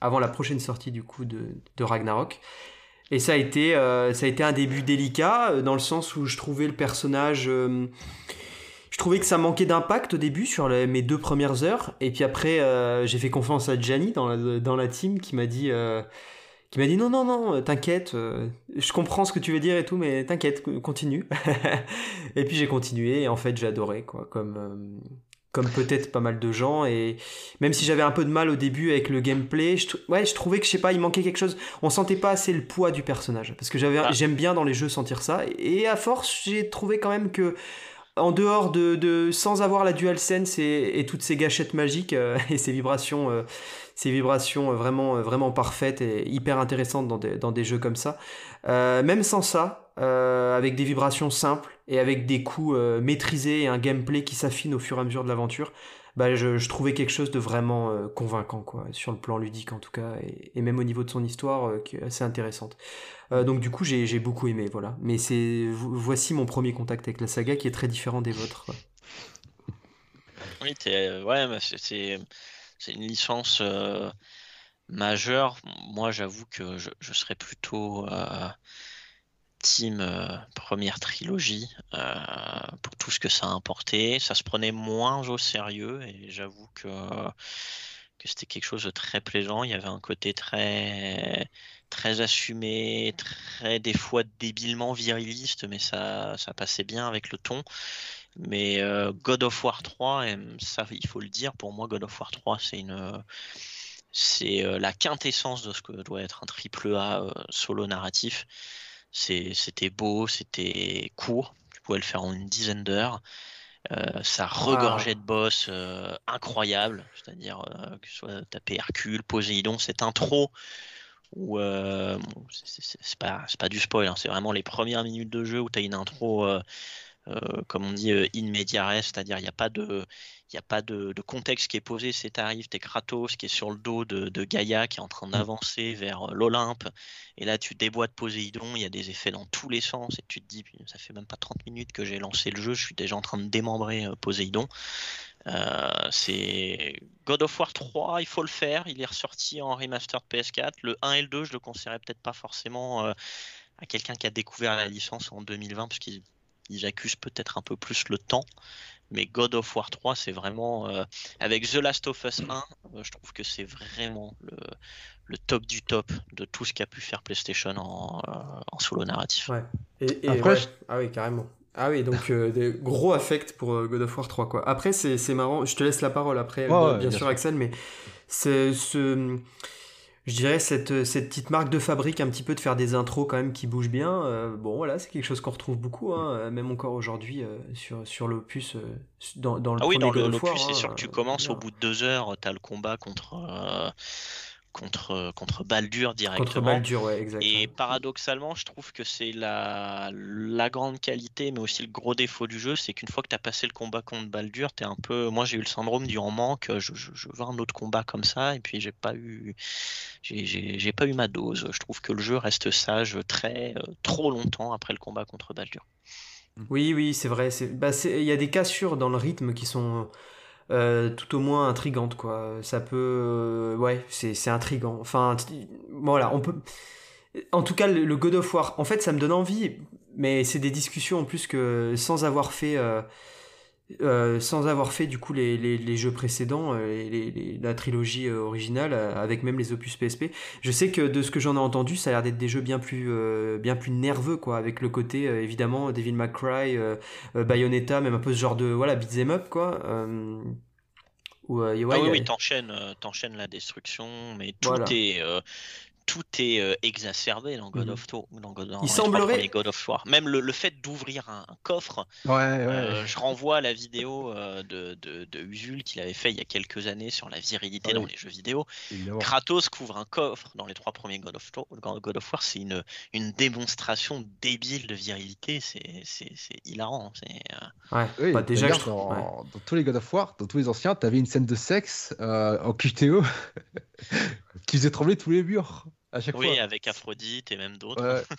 avant la prochaine sortie du coup de, de Ragnarok. Et ça a été, euh, ça a été un début délicat euh, dans le sens où je trouvais le personnage, euh, je trouvais que ça manquait d'impact au début sur mes deux premières heures. Et puis après, j'ai fait confiance à Gianni dans dans la team qui m'a dit qui m'a dit non, non, non, euh, t'inquiète, euh, je comprends ce que tu veux dire et tout, mais t'inquiète, continue. et puis j'ai continué et en fait j'ai adoré, quoi, comme, euh, comme peut-être pas mal de gens. Et même si j'avais un peu de mal au début avec le gameplay, je, ouais, je trouvais que, je sais pas, il manquait quelque chose. On sentait pas assez le poids du personnage. Parce que j'avais, ah. j'aime bien dans les jeux sentir ça. Et à force, j'ai trouvé quand même que en dehors de, de, sans avoir la DualSense et, et toutes ces gâchettes magiques et ces vibrations ces vibrations euh, vraiment, euh, vraiment parfaites et hyper intéressantes dans des, jeux comme ça. Euh, même sans ça, avec des vibrations simples et avec des coups maîtrisés et un gameplay qui s'affine au fur et à mesure de l'aventure, bah, je, trouvais quelque chose de vraiment convaincant, quoi, sur le plan ludique en tout cas, et, même au niveau de son histoire, qui est assez intéressante. donc du coup, j'ai beaucoup aimé, voilà. Mais c'est voici mon premier contact avec la saga qui est très différent des vôtres. Oui, ouais, c'est c'est une licence euh, majeure. Moi, j'avoue que je, serais plutôt euh, team euh, première trilogie pour tout ce que ça a importé. Ça se prenait moins au sérieux et j'avoue que, c'était quelque chose de très plaisant. Il y avait un côté très très assumé, très des fois débilement viriliste, mais ça passait bien avec le ton. Mais euh, God of War 3, ça il faut le dire, pour moi God of War 3 c'est une c'est euh, la quintessence de ce que doit être un triple A euh, solo narratif. C'était beau, c'était court, tu pouvais le faire en une dizaine d'heures. ça regorgeait de boss incroyables, c'est-à-dire que ce soit taper Hercule, Poséidon, cette intro où c'est pas, pas du spoil, hein, c'est vraiment les premières minutes de jeu où tu as une intro euh, comme on dit, euh, in media res, c'est-à-dire il n'y a pas de, il a pas de, contexte qui est posé, c'est t'arrives, t'es Kratos qui est sur le dos de, Gaïa qui est en train mm. d'avancer vers euh, l'Olympe, et là tu déboîtes Poséidon, il y a des effets dans tous les sens, et tu te dis, ça fait même pas 30 minutes que j'ai lancé le jeu, je suis déjà en train de démembrer Poséidon. c'est God of War 3, il faut le faire, il est ressorti en remastered PS4, le 1 et le 2 je le conseillerais peut-être pas forcément à quelqu'un qui a découvert la licence en 2020 parce ils accusent peut-être un peu plus le temps. Mais God of War 3, c'est vraiment. Euh, avec The Last of Us 1, euh, je trouve que c'est vraiment le, le, top du top de tout ce qu'a pu faire PlayStation en, euh, en solo narratif. Ouais. Et, Après, Ah oui, carrément. Ah oui, donc des gros affects pour God of War 3. Quoi. Après, c'est marrant. Je te laisse la parole après, bien, sûr, Axel, mais c'est ce je dirais, cette, cette petite marque de fabrique, un petit peu de faire des intros quand même qui bougent bien. Euh, bon, voilà, c'est quelque chose qu'on retrouve beaucoup, hein, euh, même encore aujourd'hui euh, sur, sur l'opus, dans, dans, le Ah oui, dans l'opus, c'est sûr que tu commences au bout de deux heures, tu as le combat contre, contre, contre Baldur directement. Contre Baldur, ouais, exactement. Et paradoxalement, je trouve que c'est la, la grande qualité, mais aussi le gros défaut du jeu, c'est qu'une fois que tu as passé le combat contre Baldur, es un peu. Moi, j'ai eu le syndrome du en manque. Je, je, je, veux un autre combat comme ça, et puis j'ai pas eu, j'ai pas eu ma dose. Je trouve que le jeu reste sage très trop longtemps après le combat contre Baldur. Oui, oui, c'est vrai. Bah, il y a des cassures dans le rythme qui sont euh, tout au moins intrigante quoi. Ça peut, euh, ouais, c'est intrigant. Enfin, voilà, on peut. En tout cas, le, God of War, en fait, ça me donne envie, mais c'est des discussions en plus que sans avoir fait. Euh, euh, sans avoir fait du coup les, les, jeux précédents, euh, la trilogie euh, originale, avec même les opus PSP, je sais que de ce que j'en ai entendu, ça a l'air d'être des jeux bien plus, bien plus nerveux, quoi, avec le côté évidemment Devil May Cry, Bayonetta, même un peu ce genre de voilà beat'em up, quoi. Où, ah oui, oui, t'enchaînes, la destruction, mais tout est tout est euh, exacerbé dans God mhm. of War. Dans God, Il semblerait. God of War. Même le, fait d'ouvrir un, coffre. Ouais, euh, je renvoie à la vidéo euh, de, de, de Usul qu'il avait fait il y a quelques années sur la virilité dans les jeux vidéo. Kratos couvre un coffre dans les trois premiers God of, God of War. C'est une, une démonstration débile de virilité. C'est hilarant. Ouais, oui, bah, déjà, dans, dans, tous les God of War, dans tous les anciens, tu avais une scène de sexe en QTO qui faisait trembler tous les murs oui, avec Aphrodite et même d'autres.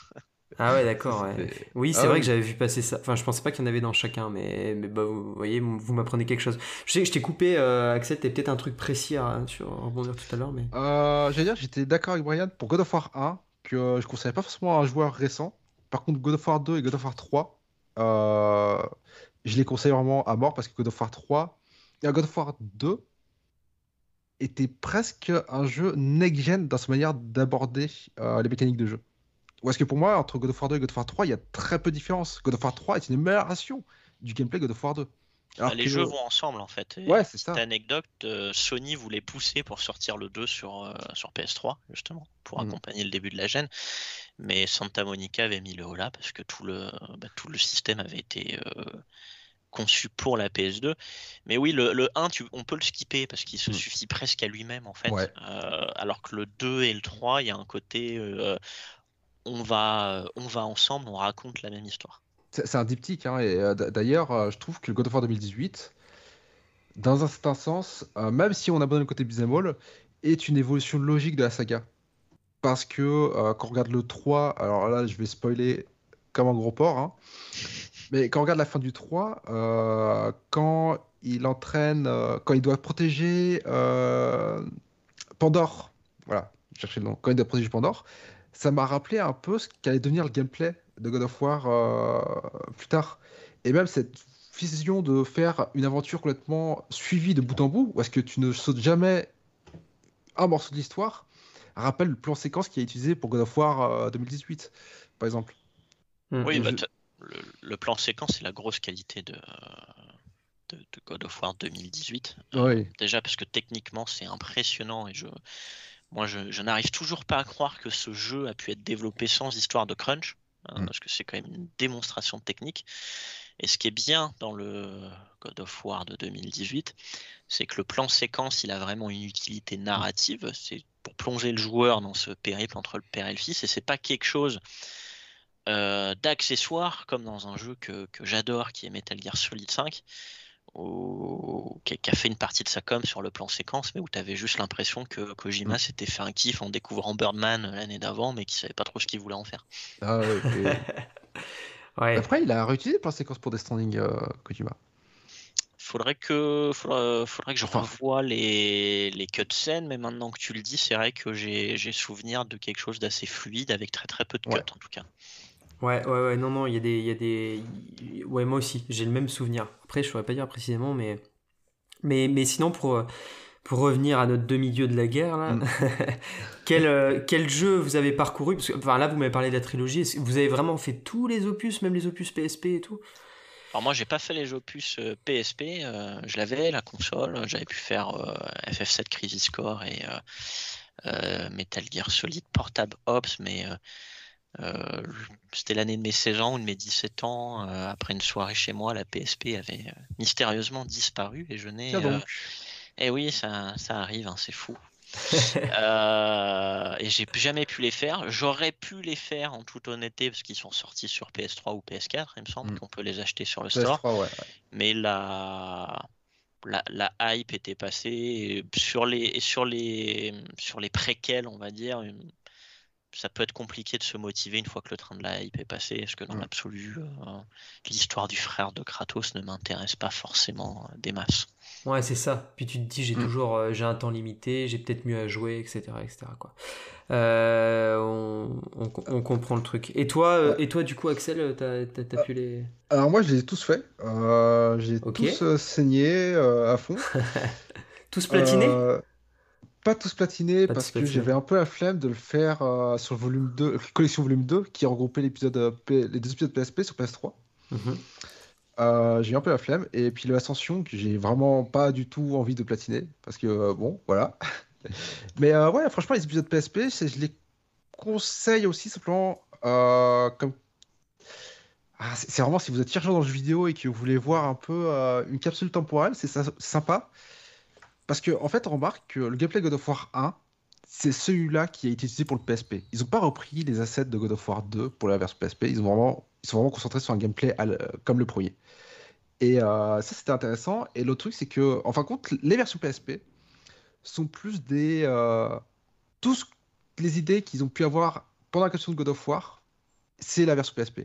Ah ouais, d'accord. Oui, c'est ah vrai que j'avais vu passer ça. Enfin, je pensais pas qu'il y en avait dans chacun, mais, mais bah, vous voyez, vous m'apprenez quelque chose. Je sais que je t'ai coupé, euh, Axel, t'as peut-être un truc précis à, sur, rebondir tout à l'heure, mais. Euh, J'allais dire, j'étais d'accord avec Brian pour God of War 1, que je conseillais pas forcément un joueur récent. Par contre, God of War 2 et God of War 3, euh, je les conseille vraiment à mort parce que God of War 3 et God of War 2, était presque un jeu next-gen dans sa manière d'aborder euh, les mécaniques de jeu. Ou est-ce que pour moi, entre God of War 2 et God of War 3, il y a très peu de différence God of War 3 est une amélioration du gameplay God of War 2. Bah, les jeux vont ensemble en fait. ouais, c'est ça. anecdote, euh, Sony voulait pousser pour sortir le 2 sur, euh, sur PS3, justement, pour mm. accompagner le début de la gêne. Mais Santa Monica avait mis le haut là parce que tout le, bah, tout le système avait été conçu pour la PS2. Mais oui, le, 1, on peut le skipper parce qu'il se hmm. suffit presque à lui-même en fait. Euh, alors que le 2 et le 3, il y a un côté euh, on, va, on va ensemble, on raconte la même histoire. C'est un diptyque, hein, et euh, d'ailleurs, je trouve que le God of War 2018, dans un certain sens, même si on abandonne le côté beat'em est une évolution logique de la saga. Parce que quand on regarde le 3, alors là, je vais spoiler comme un gros porc, hein, mais quand on regarde la fin du 3, euh, quand il entraîne, euh, quand il doit protéger euh, Pandore, voilà, chercher le nom, quand il doit protéger Pandore, ça m'a rappelé un peu ce qu'allait devenir le gameplay de God of War plus tard. Et même cette vision de faire une aventure complètement suivie de bout en bout, où est-ce que tu ne sautes jamais un morceau de l'histoire, rappelle le plan séquence qui est utilisé pour God of War 2018, par exemple. Oui, bah, le, plan séquence, c'est la grosse qualité de, de, God of War 2018. Euh, déjà parce que techniquement, c'est impressionnant et je, moi, je, n'arrive toujours pas à croire que ce jeu a pu être développé sans histoire de crunch, hein, mm. parce que c'est quand même une démonstration technique. Et ce qui est bien dans le God of War de 2018, c'est que le plan séquence, il a vraiment une utilité narrative. C'est pour plonger le joueur dans ce périple entre le père et le fils, et c'est pas quelque chose euh, d'accessoires, comme dans un jeu que, j'adore, qui est Metal Gear Solid 5, qui, a fait une partie de sa com sur le plan séquence, mais où tu avais juste l'impression que Kojima mm. s'était fait un kiff en découvrant Birdman l'année d'avant, mais qui savait pas trop ce qu'il voulait en faire. Ah Après, il a réutilisé le plan séquence pour Death Stranding, euh, Kojima faudrait que faudrait, que je revoie les, les cutscenes, mais maintenant que tu le dis, c'est vrai que j'ai souvenir de quelque chose d'assez fluide avec très très peu de cuts en tout cas. Ouais, ouais, ouais, non, non, il y a des. Y a des... Ouais, moi aussi, j'ai le même souvenir. Après, je saurais pas dire précisément, mais. Mais, mais sinon, pour, pour revenir à notre demi-dieu de la guerre, là, mm. quel, euh, quel jeu vous avez parcouru? Parce que, enfin, là, vous m'avez parlé de la trilogie. Vous avez vraiment fait tous les opus, même les opus PSP et tout? Alors moi j'ai pas fait les opus PSP, euh, euh, je l'avais la console, j'avais pu faire FF7 Crisis Core et Metal Gear Solid Portable Ops, mais euh, c'était l'année de mes 16 ans ou de mes 17 ans. Euh, après une soirée chez moi, la PSP avait euh, mystérieusement disparu et je n'ai. et eh oui, ça, ça arrive, hein, c'est fou. Et j'ai jamais pu les faire. J'aurais pu les faire en toute honnêteté parce qu'ils sont sortis sur PS3 ou PS4, il me semble Mm. qu'on peut les acheter sur le store. PS3, ouais, ouais. Mais la, la, la hype était passée et sur les, et sur les, sur les préquels, on va dire. Ça peut être compliqué de se motiver une fois que le train de la hype est passé, parce que dans l'absolu, euh, l'histoire du frère de Kratos ne m'intéresse pas forcément euh, des masses. Ouais, c'est ça. Puis tu te dis, j'ai Mm. toujours, euh, j'ai un temps limité, j'ai peut-être mieux à jouer, etc., etc. Quoi. Euh, on, on- on comprend le truc. Et toi, euh, et toi, du coup, Axel, t'as, t'as- t'as pu les. Alors moi, je les ai tous faits. Euh, j'ai Ok. tous euh, saigné euh, à fond. Tous platinés? Euh, Pas tous platinés Pas parce tous que j'avais un peu la flemme de le faire euh, sur le volume 2, collection volume 2, qui regroupait l'épisode, euh, P- les deux épisodes PSP sur PS3. Mhm. Euh, j'ai eu un peu la flemme. Et puis le Ascension, que j'ai vraiment pas du tout envie de platiner. Parce que, euh, bon, voilà. Mais ouais, franchement, les épisodes PSP, je les conseille aussi simplement comme. Ah, c'est vraiment si vous êtes chercheur dans le jeu vidéo et que vous voulez voir un peu une capsule temporelle, c'est sympa. Parce que en fait, on remarque que le gameplay God of War 1, c'est celui-là qui a été utilisé pour le PSP. Ils n'ont pas repris les assets de God of War 2 pour la version PSP. Ils, ont sont vraiment concentrés sur un gameplay l- comme le premier. Et euh, ça, c'était intéressant. Et l'autre truc, c'est que, en fin de compte, les versions PSP sont plus des. Euh, tous les idées qu'ils ont pu avoir pendant la question de God of War, c'est la version PSP.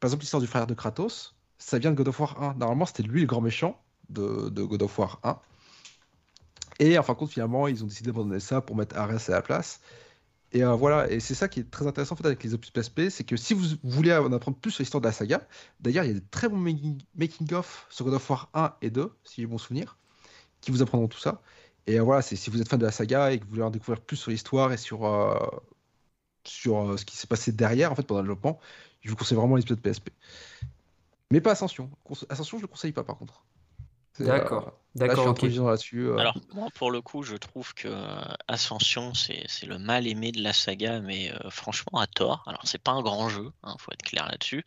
Par exemple, l'histoire du frère de Kratos, ça vient de God of War 1. Normalement, c'était lui le grand méchant de, de God of War 1. Et en fin de compte, finalement, ils ont décidé d'abandonner ça pour mettre Ares à la place. Et euh, voilà, et c'est ça qui est très intéressant en fait, avec les opus PSP, c'est que si vous voulez en apprendre plus sur l'histoire de la saga, d'ailleurs, il y a des très bons making- making-of sur God of War 1 et 2, si j'ai bon souvenir, qui vous apprendront tout ça. Et euh, voilà, si vous êtes fan de la saga et que vous voulez en découvrir plus sur l'histoire et sur, euh, ce qui s'est passé derrière, en fait, pendant le développement, je vous conseille vraiment l'épisode PSP. Mais pas Ascension. Ascension, je le conseille pas par contre. Euh, D'accord. D'accord, là-dessus. euh. Alors, moi, pour le coup, je trouve que euh, Ascension, c'est le mal aimé de la saga, mais euh, franchement, à tort. Alors, c'est pas un grand jeu, hein, faut être clair là-dessus,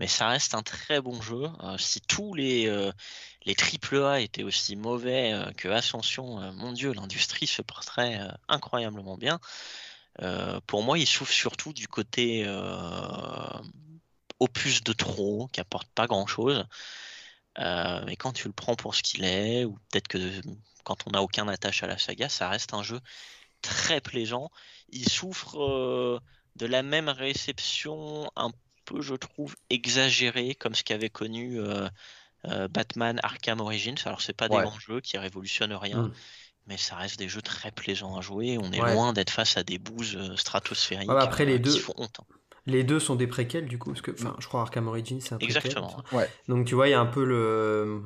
mais ça reste un très bon jeu. Euh, si tous les, euh, les AAA étaient aussi mauvais euh, que Ascension, euh, mon Dieu, l'industrie se porterait euh, incroyablement bien. Euh, pour moi, il souffre surtout du côté euh, opus de trop, qui apporte pas grand-chose. Euh, mais quand tu le prends pour ce qu'il est, ou peut-être que quand on n'a aucun attache à la saga, ça reste un jeu très plaisant. Il souffre euh, de la même réception un peu, je trouve, exagérée, comme ce qu'avait connu euh, euh, Batman Arkham Origins. Alors, c'est pas des Ouais. grands jeux qui révolutionnent rien, Mm. mais ça reste des jeux très plaisants à jouer. On est Ouais. loin d'être face à des bouses stratosphériques Ouais, après, les deux- qui font honte. hein. Les deux sont des préquels, du coup, parce que, enfin, je crois Arkham Origins, c'est un préquel. Exactement. Ouais. Donc tu vois, il y a un peu le.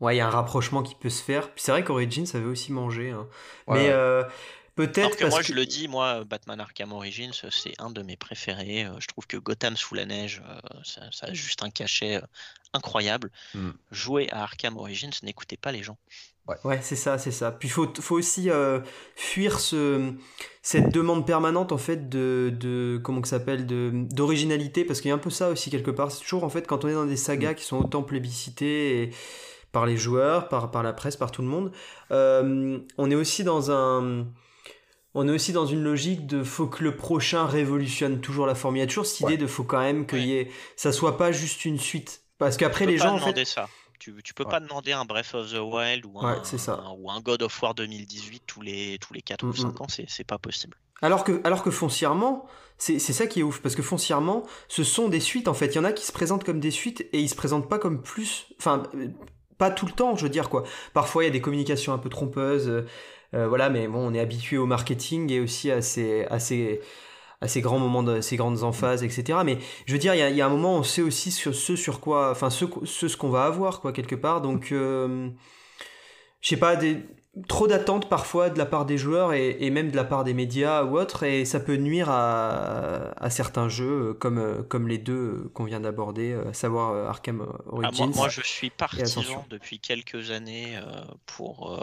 Ouais, il y a un rapprochement qui peut se faire. Puis c'est vrai qu'Origins avait aussi mangé. hein. Ouais, Mais euh, peut-être que parce moi, que. je le dis, moi, Batman Arkham Origins, c'est un de mes préférés. Euh, Je trouve que Gotham sous la neige, euh, ça, ça a juste un cachet incroyable. Mm. Jouer à Arkham Origins, n'écoutez pas les gens. Ouais, c'est ça, c'est ça. Puis il faut, faut aussi euh, fuir ce, cette demande permanente en fait de, de comment que ça s'appelle de d'originalité parce qu'il y a un peu ça aussi quelque part. C'est toujours en fait quand on est dans des sagas qui sont autant plébiscitées et par les joueurs, par, par la presse, par tout le monde, euh, on est aussi dans un on est aussi dans une logique de faut que le prochain révolutionne toujours la formule. Il y a toujours cette idée Ouais. de faut quand même que Ouais. y ait, ça soit pas juste une suite. Parce qu'après les gens en fait, demander ça. Tu, tu peux Ouais. pas demander un Breath of the Wild ou un, Ouais, c'est ça. un- ou un God of War 2018 tous les, tous les 4 ou Mm, 5 mm. ans, c'est c'est pas possible. Alors que, alors que foncièrement, c'est c'est ça qui est ouf, parce que foncièrement, ce sont des suites en fait. Il y en a qui se présentent comme des suites et ils se présentent pas comme plus. Enfin, euh, pas tout le temps, je veux dire quoi. Parfois, il y a des communications un peu trompeuses, euh, voilà, mais bon, on est habitué au marketing et aussi à ces, à ces, à ces grands moments, de, ces grandes emphases, etc. Mais je veux dire, il y a, il y a un moment, on sait aussi sur ce sur quoi, enfin, ce, ce, ce qu'on va avoir, quoi, quelque part. Donc, euh, je sais pas, des, trop d'attentes parfois de la part des joueurs et, et même de la part des médias ou autres, et ça peut nuire à, à certains jeux euh, comme, euh, comme les deux euh, qu'on vient d'aborder, à savoir Arkham Ah, Origins. moi, moi, je suis partisan depuis quelques années pour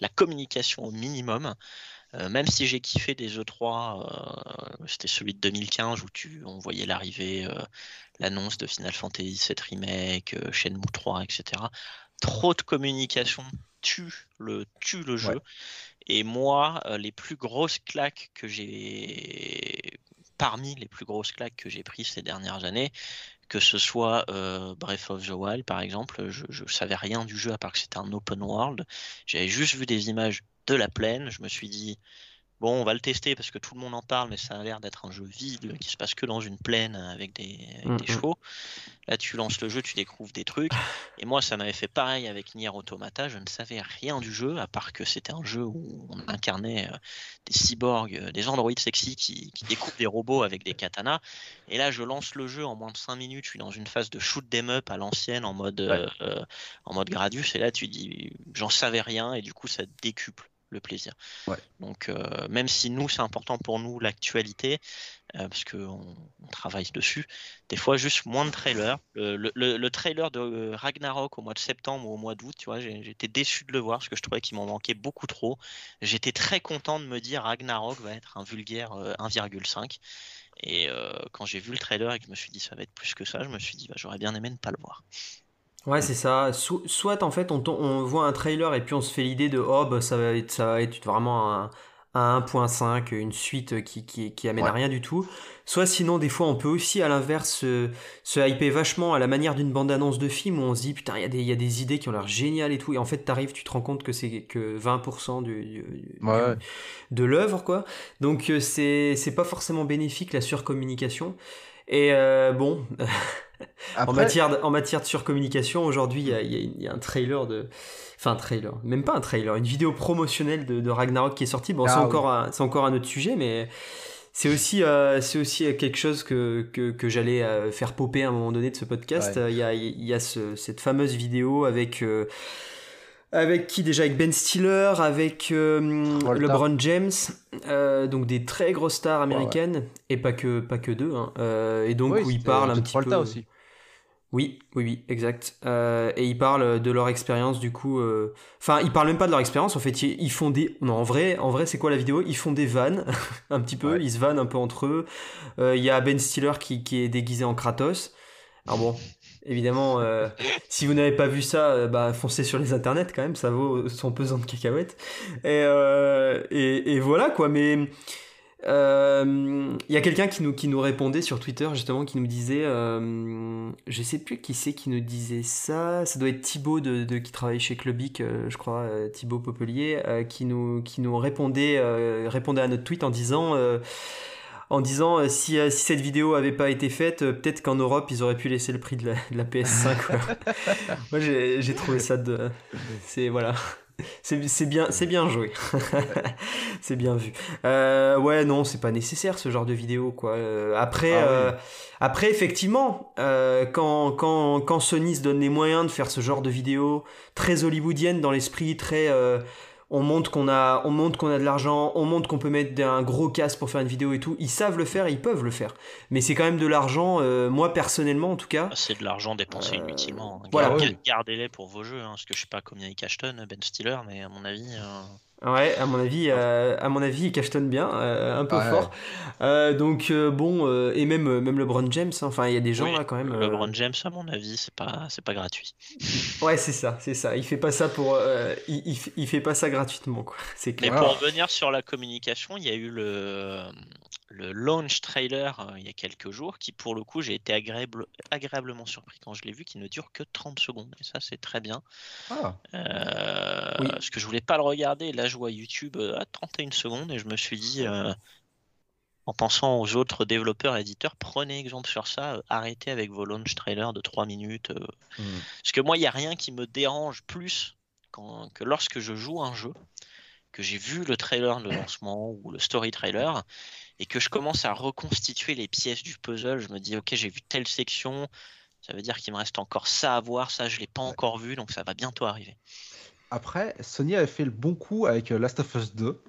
la communication au minimum. Euh, même si j'ai kiffé des E3, euh, c'était celui de 2015 où tu, on voyait l'arrivée, euh, l'annonce de Final Fantasy VII Remake, Shenmue 3, etc. trop de communication tue le, tue le jeu. Et moi, les plus grosses claques que j'ai parmi les plus grosses claques que j'ai prises ces dernières années, que ce soit Breath of the Wild par exemple, je, je savais rien du jeu à part que c'était un open world. J'avais juste vu des images de la plaine. Je me suis dit, Bon, on va le tester parce que tout le monde en parle, mais ça a l'air d'être un jeu vide qui se passe que dans une plaine avec des, mm, mm. chevaux. Là, tu lances le jeu, tu découvres des trucs. Et moi, ça m'avait fait pareil avec Nier Automata. Je ne savais rien du jeu, à part que c'était un jeu où on incarnait euh, des cyborgs, euh, des androïdes sexy qui, découpent des robots avec des katanas. Et là, je lance le jeu en moins de 5 minutes. Je suis dans une phase de shoot them up à l'ancienne en mode, euh, en mode Gradius. Et là, tu dis, j'en savais rien. Et du coup, ça décuple le plaisir. Donc euh, même si nous c'est important pour nous l'actualité, euh, parce qu'on on travaille dessus, des fois juste moins de trailers. Le, trailer de Ragnarok au mois de septembre ou au mois d'août, tu vois, j'étais déçu de le voir parce que je trouvais qu'il m'en manquait beaucoup trop. J'étais très content de me dire Ragnarok va être un vulgaire 1,5. Euh, et quand j'ai vu le trailer et que je me suis dit ça va être plus que ça, je me suis dit bah, j'aurais bien aimé ne pas le voir. Ouais, c'est ça. soit en fait, on, on, voit un trailer et puis on se fait l'idée de oh, bah, ça, va être, ça va être vraiment un, 1.5, une suite qui, qui, qui amène à rien du tout. Soit sinon, des fois, on peut aussi à l'inverse se, se hyper vachement à la manière d'une bande-annonce de film où on se dit putain, il y, y, a des idées qui ont l'air géniales et tout. Et en fait, t'arrives, tu te rends compte que c'est que 20% du, de l'œuvre, quoi. Donc, euh, c'est pas forcément bénéfique la surcommunication. Et euh, bon. En, matière de, en matière de surcommunication, aujourd'hui, il y, a un trailer de. Enfin, un trailer, même pas un trailer, une vidéo promotionnelle de, Ragnarok qui est sortie. Bon, c'est ah encore, un, encore un autre sujet, mais c'est aussi, euh, c'est aussi quelque chose que, que, j'allais euh, faire popper à un moment donné de ce podcast. Il y a, y a cette fameuse vidéo avec. Euh, avec qui déjà? Avec Ben Stiller, avec LeBron James, donc des très grosses stars américaines, et pas que, pas que deux. Hein. et donc où ils parlent un petit peu. aussi. Oui, oui, oui, exact. Euh, et ils parlent de leur expérience, du coup. Euh, enfin, ils parlent même pas de leur expérience. En fait, ils font des. Non, en vrai, en vrai, c'est quoi la vidéo? Ils font des vannes, un petit peu. Ils se vannent un peu entre eux. Euh, il y a Ben Stiller qui, qui, est déguisé en Kratos. Alors bon, évidemment, si vous n'avez pas vu ça, bah foncez sur les internets quand même. Ça vaut son pesant de cacahuètes. Et, et, et voilà quoi. Mais il euh, y a quelqu'un qui nous, qui nous répondait sur Twitter justement qui nous disait euh, je sais plus qui c'est qui nous disait ça ça doit être Thibaut de, de qui travaille chez Clubic euh, je crois Thibaut Popelier qui nous qui nous répondait répondait à notre tweet en disant en disant si, si cette vidéo avait pas été faite peut-être qu'en Europe ils auraient pu laisser le prix de la, de la PS5 moi j'ai trouvé ça de c'est voilà c'est bien, c'est bien joué. c'est bien vu. Euh, ouais, non, c'est pas nécessaire ce genre de vidéo, quoi. Euh, après, ah euh, après, effectivement, quand, quand, quand Sony se donne les moyens de faire ce genre de vidéo très hollywoodienne dans l'esprit, très on montre qu'on a, on montre qu'on a de l'argent, on montre qu'on peut mettre un gros casque pour faire une vidéo et tout. Ils savent le faire, ils peuvent le faire. Mais c'est quand même de l'argent, euh, moi personnellement en tout cas. C'est de l'argent dépensé inutilement. Gardez-les pour vos jeux, hein, parce que je sais pas combien ils cachent Ben Stiller, mais à mon avis. Euh, Ouais, à mon avis, euh, à mon avis, il cachetonne bien, euh, un peu fort. Euh, donc bon, et même même LeBron James, hein, enfin il y a des gens là quand même. LeBron James, à mon avis, c'est pas c'est pas gratuit. ouais, c'est ça, c'est ça. Il fait pas ça pour, il, il, fait pas ça gratuitement quoi. C'est clair. Mais pour revenir sur la communication, il y a eu le le launch trailer euh, il y a quelques jours, qui pour le coup j'ai été agréable, agréablement surpris quand je l'ai vu, qui ne dure que 30 secondes. Et ça c'est très bien. Ah. Euh, parce que je voulais pas le regarder, là je vois YouTube euh, à 31 secondes et je me suis dit, en pensant aux autres développeurs et éditeurs, prenez exemple sur ça, arrêtez avec vos launch trailers de 3 minutes. Hmm. Parce que moi il n'y a rien qui me dérange plus quand, que lorsque je joue un jeu que j'ai vu le trailer de lancement ou le story trailer et que je commence à reconstituer les pièces du puzzle, je me dis ok j'ai vu telle section, ça veut dire qu'il me reste encore ça à voir, ça je l'ai pas encore vu, donc ça va bientôt arriver. Après, Sony avait fait le bon coup avec euh, Last of Us 2,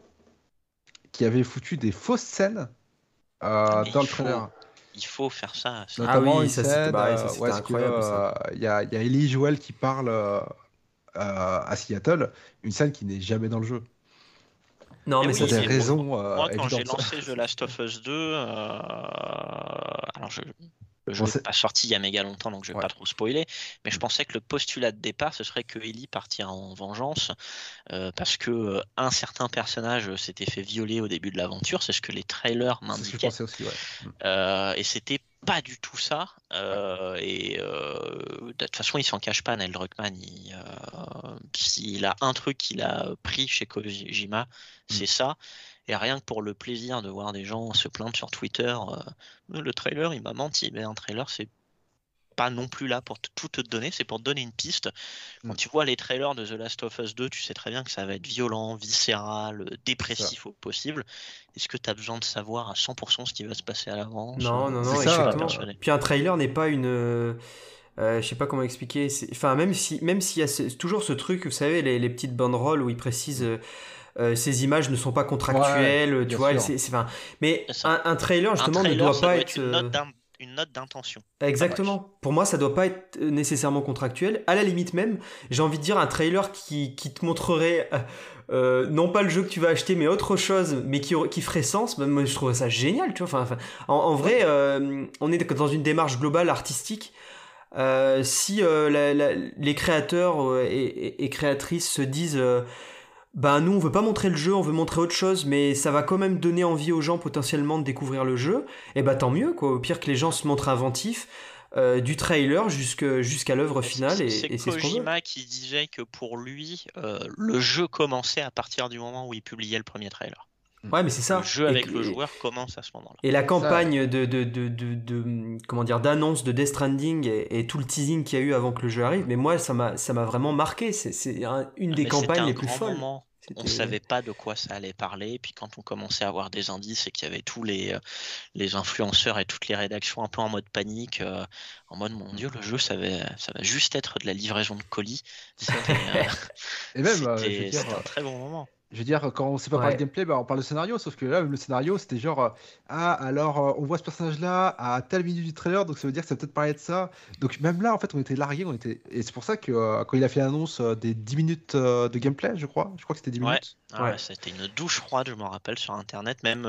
qui avait foutu des fausses scènes euh, dans le trailer. Il faut faire ça. Notamment ah oui, ça c'était euh, incroyable. Il y, a, y a Ellie Joel qui parle à Seattle, une scène qui n'est jamais dans le jeu. Non, mais, c'est des raisons. Moi, quand j'ai lancé The Last of Us 2, alors je, Le jeu n'est pas sorti il y a méga longtemps, donc je vais pas trop spoiler. Mais je pensais que le postulat de départ, ce serait que Ellie partira en vengeance euh, parce que euh, un certain personnage s'était fait violer au début de l'aventure. C'est ce que les trailers m'indiquaient. aussi, euh, et c'était pas du tout ça. et de toute façon, il s'en cache pas, Neil Druckmann. S'il a un truc qu'il a pris chez Kojima, mm. c'est ça. Et rien que pour le plaisir de voir des gens se plaindre sur Twitter, euh, le trailer il m'a menti. Mais un trailer c'est pas non plus là pour tout te donner, c'est pour te donner une piste. Quand mm. tu vois les trailers de The Last of Us 2, tu sais très bien que ça va être violent, viscéral, dépressif au possible. Est-ce que tu as besoin de savoir à 100% ce qui va se passer à l'avance Non, non, non, exactement. Puis un trailer n'est pas une. Euh, je sais pas comment expliquer. Enfin, même si, même s'il y a toujours ce truc, vous savez, les, les petites banderoles où ils précisent. Euh, euh, ces images ne sont pas contractuelles, tu vois. C'est, Mais un, trailer, justement, ne doit pas être. Euh, une note d'intention. Exactement. Pour moi, ça doit pas être nécessairement contractuel. À la limite même, j'ai envie de dire un trailer qui, qui te montrerait euh, non pas le jeu que tu vas acheter, mais autre chose, mais qui, qui ferait sens. Moi, je trouve ça génial, tu vois. Enfin, en, vrai, on est dans une démarche globale artistique. si les créateurs et, et, créatrices se disent bah nous on veut pas montrer le jeu, on veut montrer autre chose, mais ça va quand même donner envie aux gens potentiellement de découvrir le jeu, et bah tant mieux quoi, au pire que les gens se montrent inventifs, euh, du trailer jusqu'à l'œuvre finale. Et, c'est Kojima qui disait que pour lui, euh, le jeu commençait à partir du moment où il publiait le premier trailer. Ouais, mais c'est ça. Le jeu avec le joueur commence à ce moment-là. Et la campagne de, de, de, de, comment dire d'annonce de Death Stranding et, tout le teasing qu'il y a eu avant que le jeu arrive, mais moi ça m'a ça m'a vraiment marqué. C'est une des campagnes les plus folles. On ne savait pas de quoi ça allait parler. Et puis quand on commençait à avoir des indices et qu'il y avait tous les, euh, les influenceurs et toutes les rédactions un peu en mode panique, euh, en mode mon Dieu, le jeu ça va, ça va juste être de la livraison de colis. C'était un très bon moment. Je veux dire, quand on sait pas parler de gameplay, bah, on parle de scénario, sauf que là, le scénario, c'était genre, euh, ah, alors, euh, on voit ce personnage-là à telle minute du trailer, donc ça veut dire que ça peut-être parler de ça. Donc même là, en fait, on était largués, on était... et c'est pour ça que euh, quand il a fait l'annonce des 10 minutes de gameplay, je crois, je crois que c'était 10 minutes. Ah ouais, c'était une douche froide, je m'en rappelle, sur Internet. Même,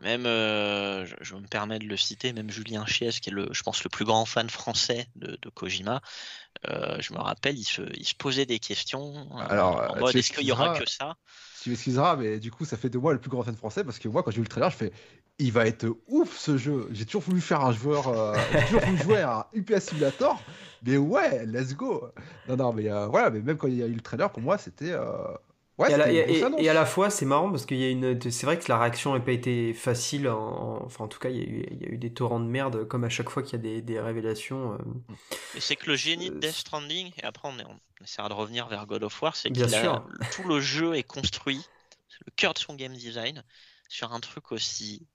même je, me permets de le citer, même Julien Chies, qui est, le, je pense, le plus grand fan français de, Kojima, je me rappelle, il se, il se posait des questions. Alors, en mode, est-ce qu'il y aura que ça? Tu m'excuseras, mais du coup, ça fait de moi le plus grand fan français parce que moi, quand j'ai vu le trailer, je fais il va être ouf ce jeu. J'ai toujours voulu faire un joueur, euh, j'ai toujours voulu jouer à UPS Simulator, mais ouais, let's go. Non, non, mais euh, voilà, mais même quand il y a eu le trailer, pour moi, c'était. Euh, ouais, et, à la, fois, c'est marrant parce qu'il y a une. C'est vrai que la réaction n'a pas été facile. Enfin, en tout cas, il y, a eu, il y, a eu, des torrents de merde, comme à chaque fois qu'il y a des, des révélations. c'est que le génie de Death Stranding, et après, on est, on essaiera de revenir vers God of War, c'est que tout le jeu est construit, c'est le cœur de son game design, sur un truc aussi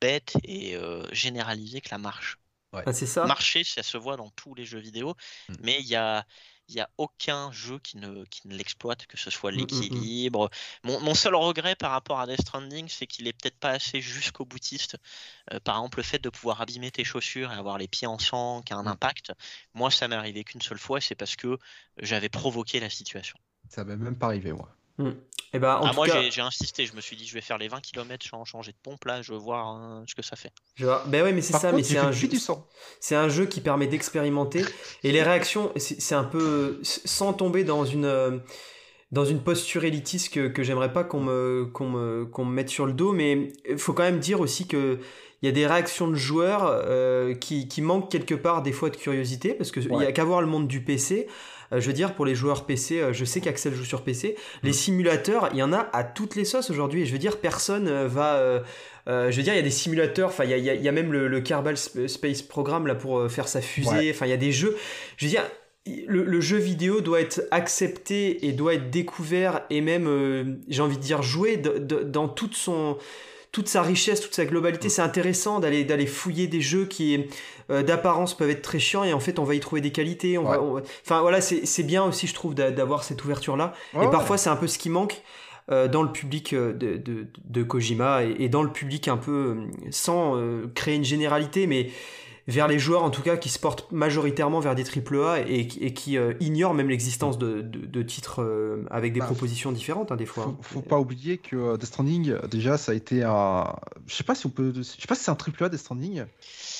bête et euh, généralisé que la marche. Ah, c'est ça. Marcher, ça se voit dans tous les jeux vidéo, mm. mais il y a, il n'y a aucun jeu qui ne, qui ne l'exploite, que ce soit mm, mm, mm. l'équilibre. Mon, seul regret par rapport à Death Stranding, c'est qu'il est peut-être pas assez jusqu'au boutiste. Euh, par exemple, le fait de pouvoir abîmer tes chaussures et avoir les pieds en sang qui a un impact, moi, ça m'est arrivé qu'une seule fois, c'est parce que j'avais provoqué la situation. Ça m'est même pas arrivé, moi. Et eh ben, ah, moi j'ai insisté, je me suis dit je vais faire les 20 km sans changer de pompe là, je veux voir hein, ce que ça fait. Je Ben ouais mais c'est ça, mais c'est un jeu. C'est un jeu qui permet d'expérimenter. Et les réactions, c'est un peu sans tomber dans une euh, dans une posture élitiste que, que j'aimerais pas qu'on me, qu'on me, qu'on me mette sur le dos, mais il faut quand même dire aussi que il y a des réactions de joueurs euh, qui, qui manquent quelque part des fois de curiosité, parce qu'il n'y a qu'à voir le monde du PC. Euh, je veux dire, pour les joueurs PC, euh, je sais qu'Axel joue sur PC. Les mm. simulateurs, il y en a à toutes les sauces aujourd'hui. Je veux dire, personne euh, va. je veux dire, il y a des simulateurs. Enfin, il y a, même le, Kerbal Space Program là pour faire sa fusée. Enfin, il y a des jeux. Je veux dire, le, jeu vidéo doit être accepté et doit être découvert et même, j'ai envie de dire, joué dans toute son toute sa richesse, toute sa globalité. C'est intéressant d'aller d'aller fouiller des jeux qui euh, d'apparence peuvent être très chiants et en fait on va y trouver des qualités. On va, Enfin voilà, c'est bien aussi je trouve d'avoir cette ouverture là. et parfois c'est un peu ce qui manque. Euh, dans le public euh, de, de, de Kojima et, dans le public un peu sans créer une généralité mais vers les joueurs en tout cas qui se portent majoritairement vers des AAA et, et qui euh, ignorent même l'existence de, de, titres euh, avec des bah, propositions différentes hein, des fois. Faut, hein. faut pas oublier que euh, Death Stranding déjà ça a été un, je sais pas si on peut, je sais pas si c'est un AAA Death Stranding.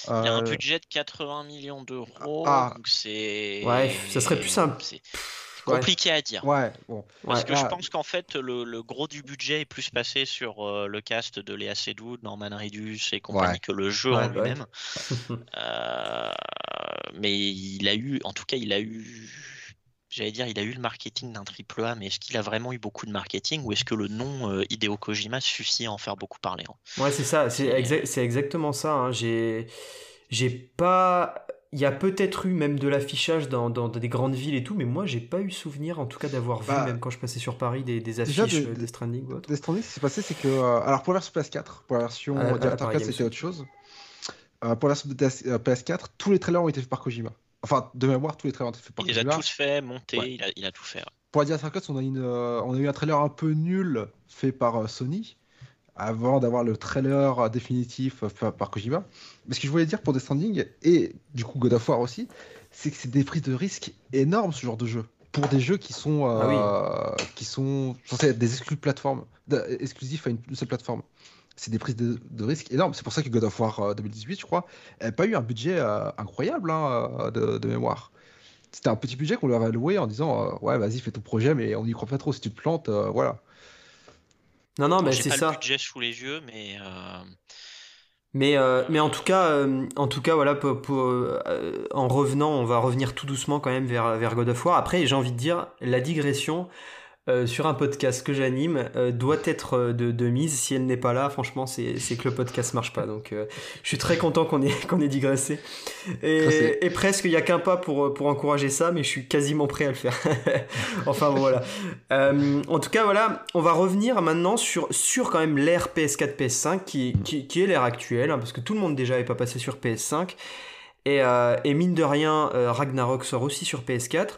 Il y a un budget de 80 millions d'euros, ah. donc c'est. Ouais, ça serait plus simple compliqué à dire. Ouais, Parce que je pense qu'en fait, le, gros du budget est plus passé sur euh, le cast de Léa Seydoux, Norman Reedus et compagnie que le jeu en lui-même. Euh, mais il a eu, en tout cas, il a eu. J'allais dire, il a eu le marketing d'un triple A, mais est-ce qu'il a vraiment eu beaucoup de marketing ou est-ce que le nom euh, Hideo Kojima suffit à en faire beaucoup parler hein? Ouais, c'est ça, c'est exactement ça. Hein. J'ai pas il y a peut-être eu même de l'affichage dans, dans, des grandes villes et tout, mais moi j'ai pas eu souvenir en tout cas d'avoir vu, bah, même quand je passais sur Paris, des, des affiches de, des Stranding ou Stranding, ce qui s'est passé, c'est que. Euh, alors pour la version PS4, pour la version ah, Director 4, c'était autre chose. Euh, pour la version PS4, euh, tous les trailers ont été faits par Kojima. Enfin, de mémoire, tous les trailers ont été faits par Kojima. Il les a tous fait, monté, il, a, il, a, tout fait. Pour la Director 4, on a, une, on a eu un trailer un peu nul fait par Sony avant d'avoir le trailer définitif par Kojima. Mais ce que je voulais dire pour Death Stranding, et du coup God of War aussi, c'est que c'est des prises de risque énormes ce genre de jeu. Pour des jeux qui sont, euh, ah qui sont censés être des exclus plateforme, exclusifs à une, seule plateforme. C'est des prises de, risque énormes. C'est pour ça que God of War 2018, euh, je crois, n'a pas eu un budget euh, incroyable hein, de, mémoire. C'était un petit budget qu'on leur avait alloué en disant Ouais, vas-y, fais ton projet, mais on n'y croit pas trop. Si tu te plantes, voilà. Non, non, mais c'est ça. le budget sous les yeux, mais. Euh, mais, euh, mais en tout cas, euh, en tout cas, voilà, en revenant, on va revenir tout doucement quand même vers, vers God of War. Après, j'ai envie de dire, la digression, euh, sur un podcast que j'anime euh, doit être euh, de, mise. Si elle n'est pas là, franchement, c'est que le podcast marche pas. Donc, je suis très content qu'on ait, qu'on ait digressé. Et, et presque, il n'y a qu'un pas pour, pour encourager ça, mais je suis quasiment prêt à le faire. enfin, voilà. en tout cas, voilà, on va revenir maintenant sur, sur quand même l'ère PS4, PS5, qui, qui, est l'ère actuelle, hein, parce que tout le monde déjà n'est pas passé sur PS5. Euh, et, mine de rien, euh, Ragnarok sort aussi sur PS4.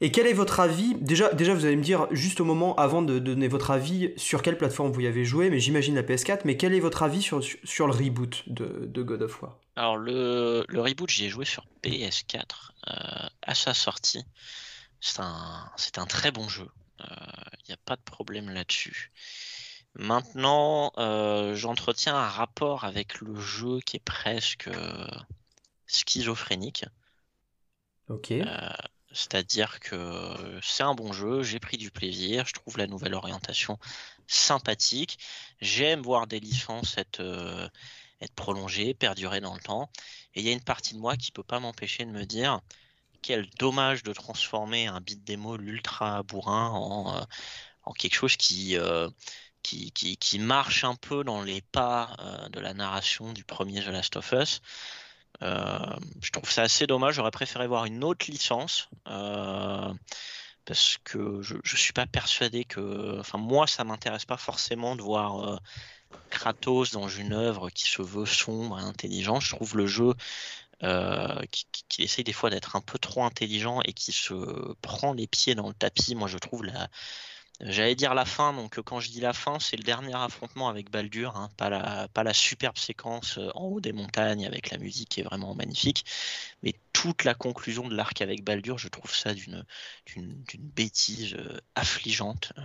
Et quel est votre avis? Déjà, vous allez me dire juste au moment avant de donner votre avis sur quelle plateforme vous y avez joué, mais j'imagine la PS4. Mais quel est votre avis sur, le reboot de, God of War? Alors, le, reboot, j'y ai joué sur PS4 euh, à sa sortie. C'est un très bon jeu. Il n'y a pas de problème là-dessus. Maintenant, j'entretiens un rapport avec le jeu qui est presque schizophrénique. Ok. Euh, c'est-à-dire que c'est un bon jeu, j'ai pris du plaisir, je trouve la nouvelle orientation sympathique. J'aime voir des licences être, euh, être prolongées, perdurer dans le temps. Et il y a une partie de moi qui peut pas m'empêcher de me dire quel dommage de transformer un beat démo l'ultra bourrin en, euh, en, quelque chose qui, qui, qui, qui, marche un peu dans les pas de la narration du premier The Last of Us. Euh, je trouve ça assez dommage. J'aurais préféré voir une autre licence. Euh, parce que je, ne suis pas persuadé que. Enfin, moi, ça m'intéresse pas forcément de voir euh, Kratos dans une œuvre qui se veut sombre et intelligent. Je trouve le jeu qui, essaye des fois d'être un peu trop intelligent et qui se prend les pieds dans le tapis. Moi, je trouve la, J'allais dire la fin, donc quand je dis la fin, c'est le dernier affrontement avec Baldur, hein, pas, la, superbe séquence euh, en haut des montagnes avec la musique qui est vraiment magnifique, mais toute la conclusion de l'arc avec Baldur, je trouve ça d'une bêtise euh, affligeante. Euh,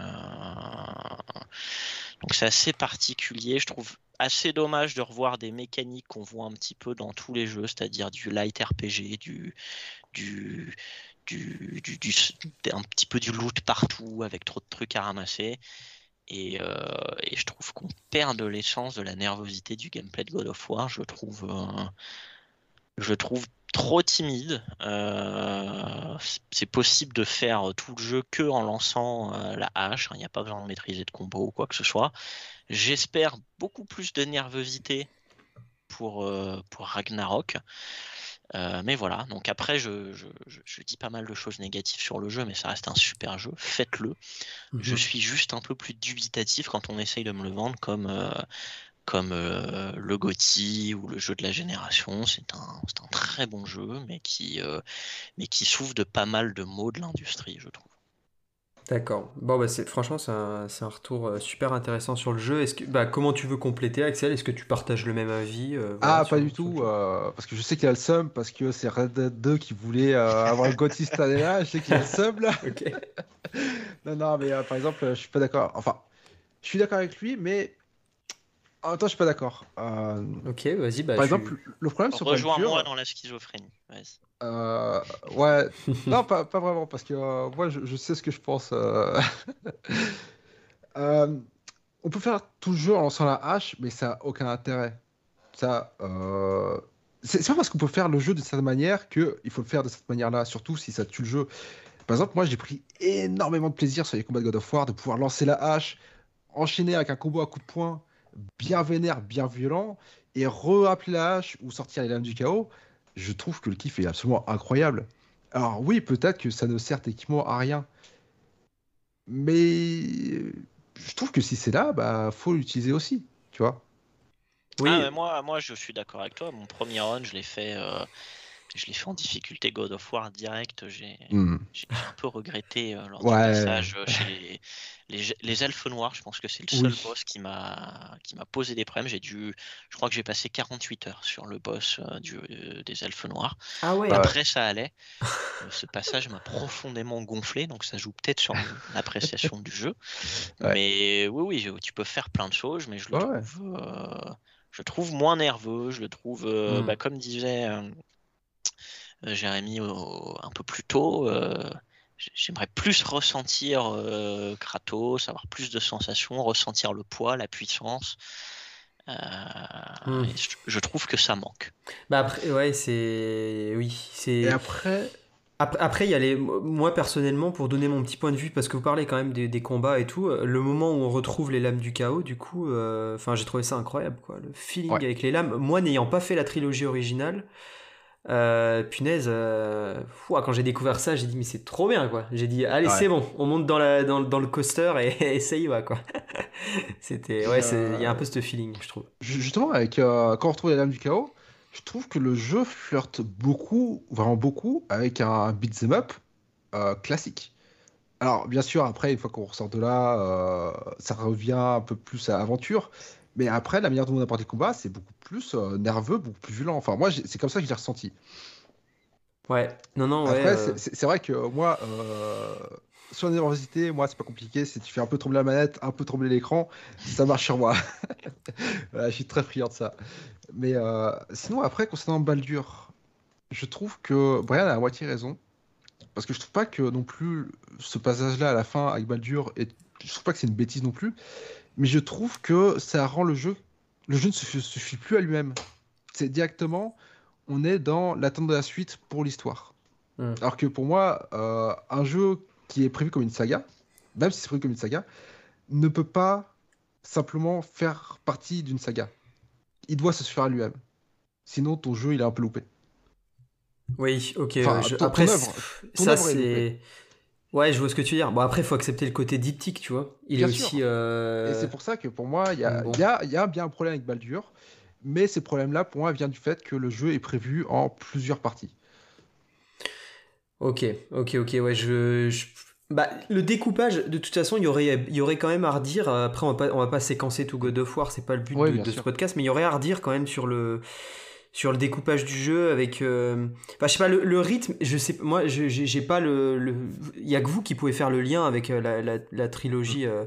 donc c'est assez particulier, je trouve assez dommage de revoir des mécaniques qu'on voit un petit peu dans tous les jeux, c'est-à-dire du light RPG, du du, du, un petit peu du loot partout avec trop de trucs à ramasser. Et, euh, et je trouve qu'on perd de l'essence de la nervosité du gameplay de God of War. Je trouve, euh, je trouve trop timide. Euh, c'est possible de faire tout le jeu que en lançant la hache. Il n'y a pas besoin de maîtriser de combo ou quoi que ce soit. J'espère beaucoup plus de nervosité pour, pour Ragnarok. Euh, mais voilà, donc après, je, je, dis pas mal de choses négatives sur le jeu, mais ça reste un super jeu. Faites-le. Je mhm. suis juste un peu plus dubitatif quand on essaye de me le vendre comme, euh, comme euh, le GOTY ou le jeu de la génération. C'est un, un, très bon jeu, mais qui, mais qui souffre de pas mal de maux de l'industrie, je trouve. D'accord. Bon, bah, c'est, franchement, c'est un, c'est un retour euh, super intéressant sur le jeu. Est-ce que, bah, comment tu veux compléter, Axel? Est-ce que tu partages le même avis euh, voilà, Ah, sur- pas du tout, euh, parce que je sais qu'il y a le seum, parce que c'est Red Dead 2 qui voulait euh, avoir le GOTY cette année-là, je sais qu'il y a le seum là. Ok. Non, non, mais euh, par exemple, je suis pas d'accord. Enfin, je suis d'accord avec lui, mais en même temps, je suis pas d'accord. Euh, Ok, vas-y. Bah, par je- exemple, le problème sur Rejoins-moi dans la schizophrénie. Vas-y. Euh, ouais, non, pas, pas vraiment, parce que euh, moi, je, sais ce que je pense. euh. On peut faire tout le jeu en lançant la hache, mais ça a aucun intérêt. Ça, c'est c'est pas parce qu'on peut faire le jeu de cette manière que il faut le faire de cette manière-là, surtout si ça tue le jeu. Par exemple, moi, j'ai pris énormément de plaisir sur les combats de God of War de pouvoir lancer la hache, enchaîner avec un combo à coups de poing bien vénère, bien violent, et re-appeler la hache ou sortir les lames du chaos. Je trouve que le kiff est absolument incroyable. Alors oui, peut-être que ça ne sert techniquement à rien, mais je trouve que si c'est là, bah faut l'utiliser aussi, tu vois. Oui. Ah, mais moi, moi, je suis d'accord avec toi. Mon premier run, je l'ai fait, euh, je l'ai fait en difficulté God of War direct. J'ai Hmm. un peu regretté euh, lors Ouais. du passage euh, chez les, les, les elfes noirs. Je pense que c'est le seul Oui. boss qui m'a posé des problèmes. J'ai dû, je crois que j'ai passé 48 heures sur le boss euh, du, euh, des elfes noirs. Ah ouais. Après, ça allait. Euh, Ce passage m'a profondément gonflé, donc ça joue peut-être sur mon appréciation du jeu. Ouais. Mais oui, oui, tu peux faire plein de choses, mais je le trouve, euh, je le trouve moins nerveux. Je le trouve, euh, Mm. bah, comme disait Jérémy au- un peu plus tôt. euh, J'aimerais plus ressentir euh, Kratos, avoir plus de sensations, ressentir le poids, la puissance. Euh, Mm. et je, je trouve que ça manque. Bah après, ouais, c'est. Oui, c'est. Et après, Ap- Après, il y a les. Moi, personnellement, pour donner mon petit point de vue, parce que vous parlez quand même des, des combats et tout, euh, le moment où on retrouve les lames du chaos, du coup, euh, enfin, j'ai trouvé ça incroyable, quoi. Le feeling Ouais. avec les lames. Moi, n'ayant pas fait la trilogie originale, euh, punaise, euh, ouah, quand j'ai découvert ça, j'ai dit, mais c'est trop bien, quoi. J'ai dit, allez, Ouais. c'est bon, on monte dans, la, dans, dans le coaster et, et ça y va, quoi. C'était. Ouais, il y a un peu ce feeling, je trouve. ju- justement, avec, euh, quand on retrouve les lames du chaos, je trouve que le jeu flirte beaucoup, vraiment beaucoup, avec un beat'em up classique. Alors, bien sûr, après, une fois qu'on ressort de là, ça revient un peu plus à l'aventure. Mais après, la manière dont on apporte les combats, c'est beaucoup plus euh, nerveux, beaucoup plus violent. Enfin, moi, c'est comme ça que je l'ai ressenti. Ouais, non, non, ouais. Euh, c'est- vrai que moi, euh, sur la nervosité, moi, c'est pas compliqué. C'est tu fais un peu trembler la manette, un peu trembler l'écran, ça marche sur moi. Voilà, je suis très friand de ça. Mais euh, sinon, après, concernant Baldur, je trouve que Brian a à moitié raison. Parce que je trouve pas que non plus ce passage-là à la fin avec Baldur, est... je trouve pas que c'est une bêtise non plus. Mais je trouve que ça rend le jeu. Le jeu ne se suffit- plus à lui-même. C'est directement, on est dans l'attente de la suite pour l'histoire. Hmm. Alors que pour moi, euh, un jeu qui est prévu comme une saga, même si c'est prévu comme une saga, ne peut pas simplement faire partie d'une saga. Il doit se suffire à lui-même. Sinon, ton jeu, il est un peu loupé. Oui, ok. Enfin, ouais, je- ton- après, ton c'est- œuvre- ton ça c'est. Ouais, je vois ce que tu veux dire. Bon, après, il faut accepter le côté diptyque, tu vois. Il Bien est sûr. aussi. euh, Et c'est pour ça que pour moi, il y a, bon. y a- y a bien un problème avec Baldur. Mais ces problèmes-là, pour moi, viennent du fait que le jeu est prévu en plusieurs parties. Ok, ok, ok. Ouais, je. je- Bah, le découpage, de toute façon, il y aurait, y aurait quand même à redire. Après, on va pas, on va pas séquencer tout God of War, c'est pas le but Ouais, de, de ce podcast, mais il y aurait à redire quand même sur le sur le découpage du jeu avec euh, enfin je sais pas le, le rythme je sais moi je- j'ai j'ai pas le le- il y a que vous qui pouvez faire le lien avec euh, la, la, la trilogie euh,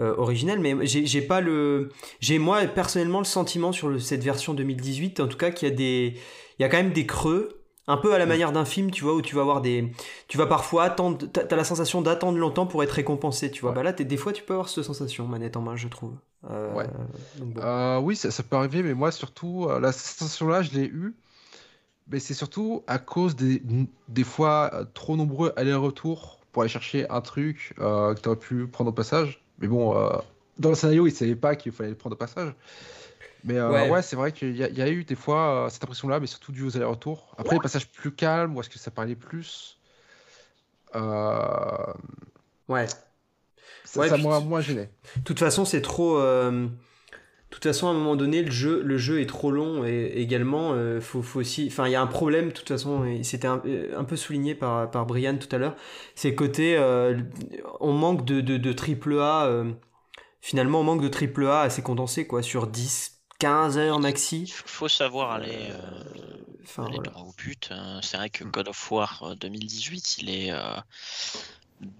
euh, originelle mais j'ai j'ai pas le j'ai moi personnellement le sentiment sur le- cette version 2018 en tout cas qu'il y a des il y a quand même des creux un peu à la manière d'un film tu vois où tu vas avoir des tu vas parfois attendre t'as as la sensation d'attendre longtemps pour être récompensé tu vois. Ouais. bah là t'es- des fois tu peux avoir cette sensation manette en main je trouve Euh, Ouais. donc bon. Euh, oui, ça, ça peut arriver, mais moi, surtout, euh, la sensation-là, je l'ai eue. Mais c'est surtout à cause des, des fois euh, trop nombreux allers-retours pour aller chercher un truc euh, que tu aurais pu prendre au passage. Mais bon, euh, dans le scénario, ils ne savaient pas qu'il fallait le prendre au passage. Mais euh, Ouais. ouais, c'est vrai qu'il y, y a eu des fois euh, cette impression-là, mais surtout dû aux allers-retours. Après, les passages plus calmes, où est-ce que ça parlait plus euh, ouais Ça, Ouais, ça tu- moins gêné. De toute façon, c'est trop. euh, De toute façon, à un moment donné, le jeu, le jeu est trop long et également, euh, faut, faut aussi. Enfin, il y a un problème, de toute façon, et c'était un, un, peu souligné par, par Brian tout à l'heure. C'est côté. Euh, on manque de, de, de triple A. Euh, finalement, on manque de triple A assez condensé, quoi, sur 10, 15 heures maxi. Il faut savoir aller, enfin, aller droit au but. Hein. C'est vrai que God of War 2018, il est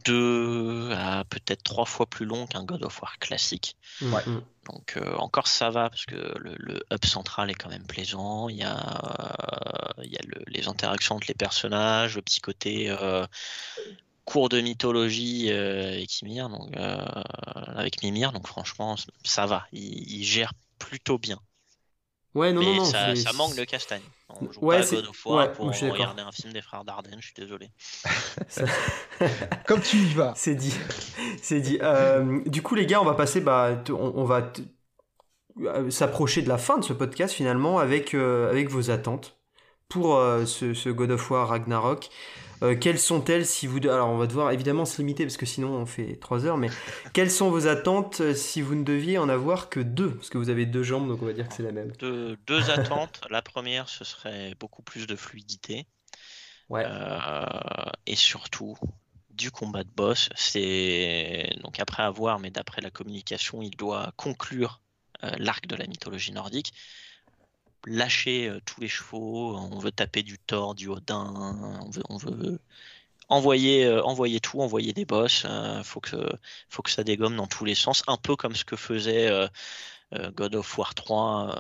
deux à peut-être trois fois plus long qu'un God of War classique. Ouais. Donc euh, encore ça va parce que le, hub central est quand même plaisant. Il y a, euh, il y a les interactions entre les personnages, le petit côté euh, cours de mythologie avec Mimir, donc avec Mimir. Donc franchement ça va. il gère plutôt bien. Ouais, non, non, ça, ça, manque de castagne. On joue ouais, pas God of War pour regarder un film des frères Dardenne, je suis désolé. Comme tu y vas. C'est dit. C'est dit. Euh, du coup, les gars, on va passer. Bah, on, on va euh, s'approcher de la fin de ce podcast finalement avec, euh, avec vos attentes pour ce, ce, God of War Ragnarok. Euh, quelles sont-elles si vous... Alors on va devoir évidemment se limiter parce que sinon on fait 3 heures, mais quelles sont vos attentes euh, si vous ne deviez en avoir que deux? Parce que vous avez deux jambes, donc on va dire que c'est la même. deux attentes. La première, ce serait beaucoup plus de fluidité. Ouais. Euh, et surtout, du combat de boss. C'est donc après avoir, mais d'après la communication, il doit conclure l'arc de la mythologie nordique lâcher euh, tous les chevaux, on veut taper du Thor, du Odin, on veut, on veut envoyer, euh, envoyer tout, envoyer des boss. Euh, faut que, faut que ça dégomme dans tous les sens, un peu comme ce que faisait God of War 3,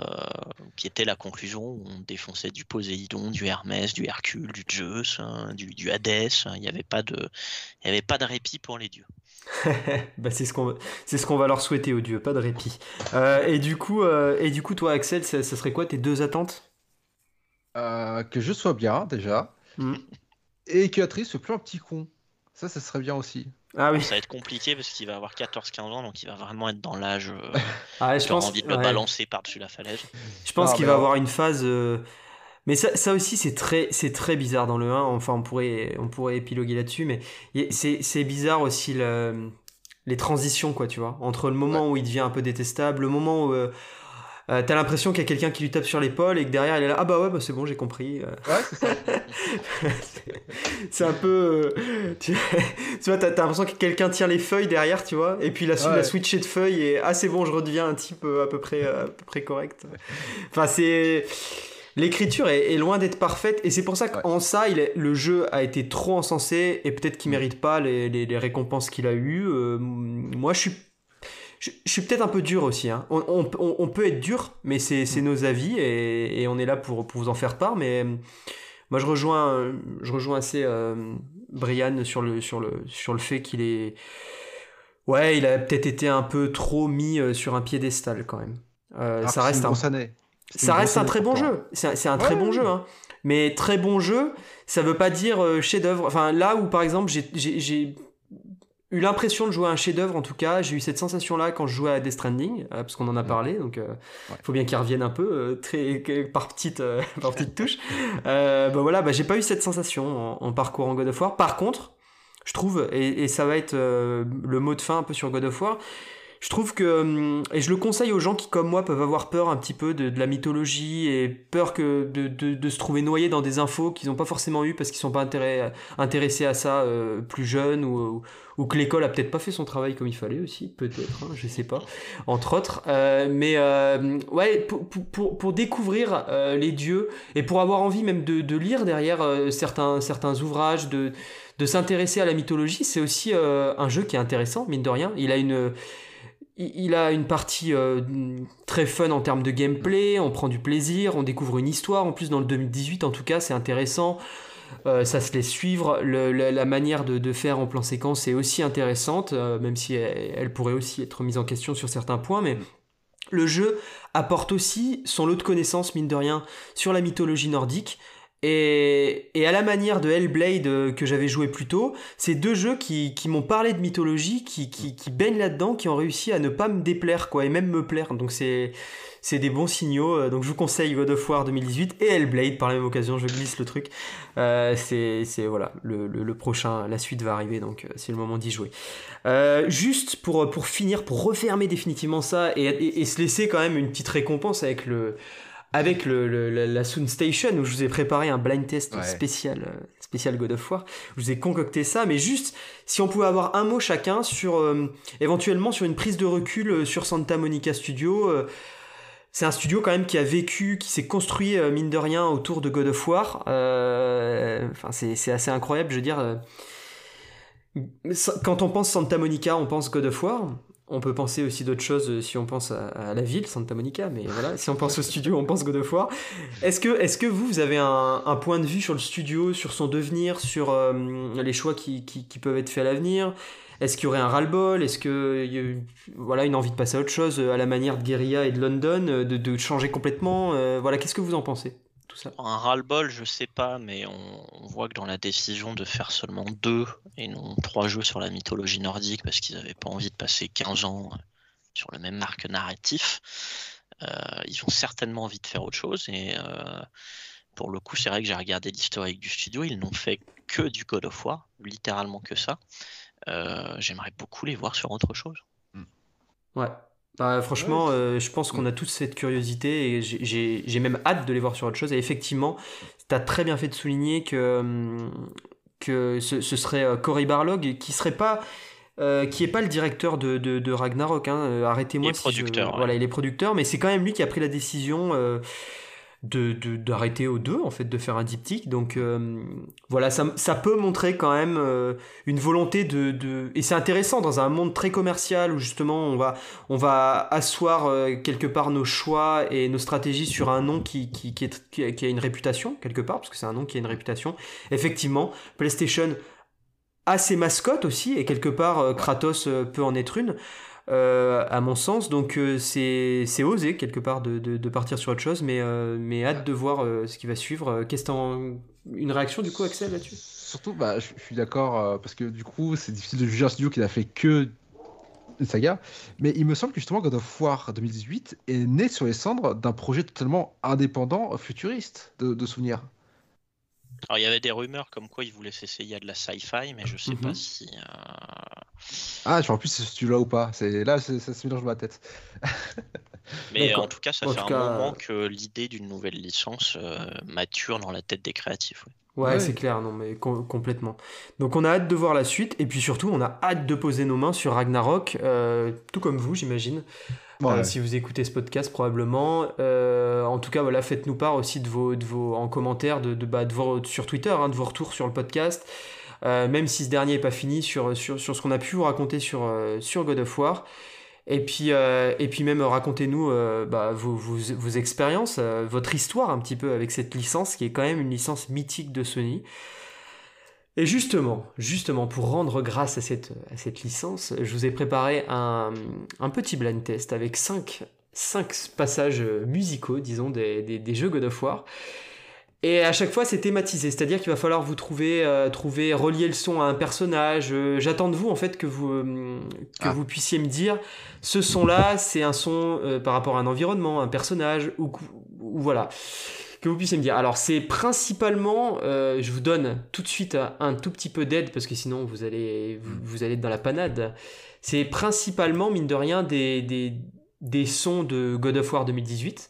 qui était la conclusion où on défonçait du Poséidon, du Hermès, du Hercule, du Zeus, hein, du, du Hadès. Il n'y avait pas de, il y avait pas de répit pour les dieux. bah, c'est ce qu'on c'est ce qu'on va leur souhaiter aux dieux, pas de répit. Euh, et du coup euh, et du coup toi Axel, ça, serait quoi tes deux attentes? Euh, Que je sois bien déjà hmm. et que Atrice soit plus un petit con. Ça, ça serait bien aussi. Ah oui. Ça va être compliqué parce qu'il va avoir 14-15 ans, donc il va vraiment être dans l'âge. ah, je pense. envie de le balancer par-dessus la falaise. Je pense qu'il va avoir une phase. Mais ça, ça aussi, c'est très, c'est très bizarre dans le 1. Enfin, on pourrait, on pourrait épiloguer là-dessus, mais c'est bizarre aussi le, les transitions, quoi, tu vois. Entre le moment où il devient un peu détestable, le moment où euh, euh, t'as l'impression qu'il y a quelqu'un qui lui tape sur l'épaule et que derrière il est là, ah bah ouais, bah c'est bon, j'ai compris. Euh. Ouais, c'est ça. un peu. tu, vois, t'as l'impression que quelqu'un tient les feuilles derrière, tu vois, et puis la, ouais. la switché de feuilles et ah c'est bon, je redeviens un type à peu près, à peu près correct. Enfin, c'est l'écriture est, loin d'être parfaite et c'est pour ça qu'en ça, il est, le jeu a été trop encensé et peut-être qu'il mm. mérite pas les, les, récompenses qu'il a eues. Euh, moi, je suis je, suis peut-être un peu dur aussi. Hein. On, on, on, peut être dur, mais c'est mm. nos avis et, et, on est là pour, pour, vous en faire part. Mais moi, je rejoins, je rejoins assez euh, Brian sur le, sur le, sur le fait qu'il est. Ouais, il a peut-être été un peu trop mis euh, sur un piédestal quand même. ça reste un. Ça reste un très bon jeu. C'est un, très bon jeu. Hein. Mais très bon jeu, ça veut pas dire euh, chef-d'œuvre. Enfin, là où par exemple, j'ai eu l'impression de jouer à un chef-d'œuvre, en tout cas, j'ai eu cette sensation-là quand je jouais à Death Stranding, euh, parce qu'on en a parlé, donc il euh, faut bien qu'il revienne un peu, très, par petites par petite touches. bah voilà, bah, j'ai pas eu cette sensation en, en, parcourant God of War. Par contre, je trouve, et, et ça va être le mot de fin un peu sur God of War, je trouve que, hum, et je le conseille aux gens qui, comme moi, peuvent avoir peur un petit peu de, la mythologie et peur que de, de, se trouver noyés dans des infos qu'ils n'ont pas forcément eu parce qu'ils sont pas intéressés, à ça euh, plus jeunes ou, ou, que l'école a peut-être pas fait son travail comme il fallait aussi, peut-être, hein, je sais pas, entre autres. Euh, mais euh, ouais, pour, pour, pour découvrir les dieux et pour avoir envie même de, lire derrière certains, certains ouvrages, de, de s'intéresser à la mythologie, c'est aussi un jeu qui est intéressant, mine de rien. Il a une il a une partie euh, très fun en termes de gameplay, on prend du plaisir, on découvre une histoire, en plus dans le 2018 en tout cas c'est intéressant, euh, ça se laisse suivre, la, manière de, faire en plan séquence est aussi intéressante, euh, même si elle, pourrait aussi être mise en question sur certains points, mais le jeu apporte aussi son lot de connaissances, mine de rien, sur la mythologie nordique, Et, à la manière de Hellblade euh, que j'avais joué plus tôt, c'est deux jeux qui, m'ont parlé de mythologie, qui, baignent là-dedans, qui ont réussi à ne pas me déplaire, quoi, et même me plaire. Donc c'est, des bons signaux. Euh, donc je vous conseille God of War 2018 et Hellblade par la même occasion, je glisse le truc. Euh, c'est, voilà, le, prochain, la suite va arriver, donc c'est le moment d'y jouer. Juste pour, finir, pour refermer définitivement ça et se laisser quand même une petite récompense avec le avec le, la Sound Station où je vous ai préparé un blind test spécial, euh, spécial God of War. Je vous ai concocté ça, mais juste si on pouvait avoir un mot chacun sur euh, éventuellement sur une prise de recul euh, sur Santa Monica Studio. c'est un studio quand même qui a vécu, qui s'est construit mine de rien autour de God of War. Enfin, c'est assez incroyable, je veux dire. quand on pense Santa Monica, on pense God of War. On peut penser aussi d'autres choses euh, si on pense à, la ville, Santa Monica, mais voilà, si on pense au studio, on pense God of. Est-ce que, est que vous, vous avez un, point de vue sur le studio, sur son devenir, sur euh, les choix qui, peuvent être faits à l'avenir? Est-ce qu'il y aurait un ras-le-bol? Est-ce qu'il y a voilà, une envie de passer à autre chose, à la manière de Guerilla et de London, de, de changer complètement euh, Voilà, qu'est-ce que vous en pensez? Un ras-le-bol, je sais pas, mais on, voit que dans la décision de faire seulement deux et non trois jeux sur la mythologie nordique, parce qu'ils n'avaient pas envie de passer 15 ans sur le même arc narratif, euh, ils ont certainement envie de faire autre chose. Et euh, pour le coup, c'est vrai que j'ai regardé l'historique du studio, ils n'ont fait que du God of War, littéralement que ça. Euh, j'aimerais beaucoup les voir sur autre chose. Ouais, bah, franchement, euh, je pense qu'on a tous cette curiosité et j'ai même hâte de les voir sur autre chose. Et effectivement, tu as très bien fait de souligner que, hum, que ce, serait euh, Cory Barlog qui serait pas. Euh, qui est pas le directeur de, de, Ragnarok, hein. arrêtez-moi si producteur, Voilà, il est producteur, mais c'est quand même lui qui a pris la décision de d'arrêter aux deux en fait de faire un diptyque. Donc euh, voilà ça, ça, peut montrer quand même euh, une volonté de, de... et c'est intéressant dans un monde très commercial où justement on va on va asseoir euh, quelque part nos choix et nos stratégies sur un nom qui qui, qui, qui, a une réputation quelque part parce que c'est un nom qui a une réputation. Effectivement PlayStation a ses mascottes aussi et quelque part Kratos peut en être une euh, à mon sens. Donc euh, c'est osé quelque part de, de, partir sur autre chose, mais, euh, mais hâte de voir ce qui va suivre. Qu'est-ce une réaction du coup, Axel, là-dessus? Surtout, bah, je, suis d'accord parce que du coup, c'est difficile de juger un studio qui n'a fait que une saga, mais il me semble que justement God of War 2018 est né sur les cendres d'un projet totalement indépendant, futuriste de, de souvenirs. Alors il y avait des rumeurs comme quoi ils voulaient s'essayer à de la sci-fi, mais je sais pas mhm. si. Euh... Ah, je sais plus si tu l'as ou pas. C'est là, ça se mélange dans ma tête. mais en tout cas, ça fait un moment que l'idée d'une nouvelle licence euh, mature dans la tête des créatifs. Ouais, c'est clair, non, mais complètement. Donc on a hâte de voir la suite, et puis surtout, on a hâte de poser nos mains sur Ragnarok, euh, tout comme vous, j'imagine. Euh, si vous écoutez ce podcast, probablement. Euh, en tout cas, voilà, faites-nous part aussi de vos, de vos en commentaire, de, de, bah, de vos, sur Twitter, hein, de vos retours sur le podcast. même si ce dernier n'est pas fini, sur, sur, sur ce qu'on a pu vous raconter sur, sur God of War. Et puis, et puis même racontez-nous bah, vos, expériences, votre histoire un petit peu avec cette licence qui est quand même une licence mythique de Sony. Et justement, justement, pour rendre grâce à cette, à cette licence, je vous ai préparé un, un petit blind test avec 5, passages musicaux, disons, des, des, jeux God of War. Et à chaque fois, c'est thématisé, c'est-à-dire qu'il va falloir vous trouver, euh, trouver, relier le son à un personnage. Euh, j'attends de vous en fait que vous euh, que ah. vous puissiez me dire, ce son-là, c'est un son par rapport à un environnement, un personnage, ou, ou voilà que vous puissiez me dire. Alors c'est principalement, je vous donne tout de suite un tout petit peu d'aide parce que sinon vous allez, vous, allez être dans la panade. C'est principalement, mine de rien, des, des, des sons de God of War 2018.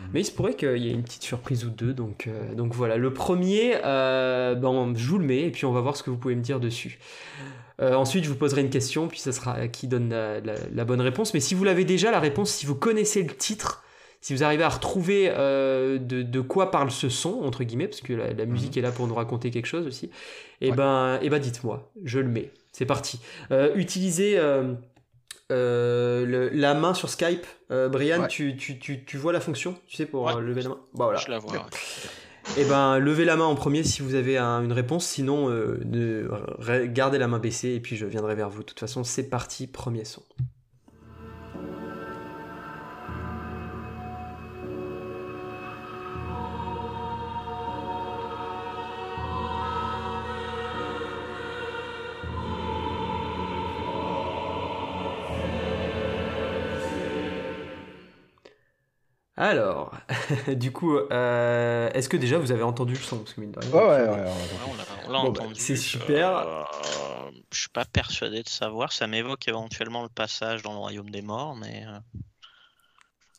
Mhm. Mais il se pourrait qu'il y ait une petite surprise ou deux. Donc, euh, donc voilà, le premier, euh, ben, je vous le mets et puis on va voir ce que vous pouvez me dire dessus. ensuite, je vous poserai une question, puis ça sera qui donne la, la bonne réponse. Mais si vous l'avez déjà, la réponse, si vous connaissez le titre, si vous arrivez à retrouver euh, de, quoi parle ce son, entre guillemets, parce que la, mhm. musique est là pour nous raconter quelque chose aussi, et eh ben, et eh ben dites-moi, je le mets. C'est parti. Euh, utilisez euh, la main sur Skype. Brian, tu, vois la fonction, tu sais, pour lever la main? Bah, voilà. Je la vois. Et eh ben, levez la main en premier si vous avez une réponse, sinon, gardez la main baissée et puis je viendrai vers vous. De toute façon, c'est parti, premier son. Alors, du coup, euh, est-ce que déjà vous avez entendu le son? Parce que mine de rien, Ouais, ouais, tu- ouais. Ouais, on l'a- Bon, bah, entendu. c'est super. Euh, je suis pas persuadé de savoir. Ça m'évoque éventuellement le passage dans le royaume des morts, mais euh,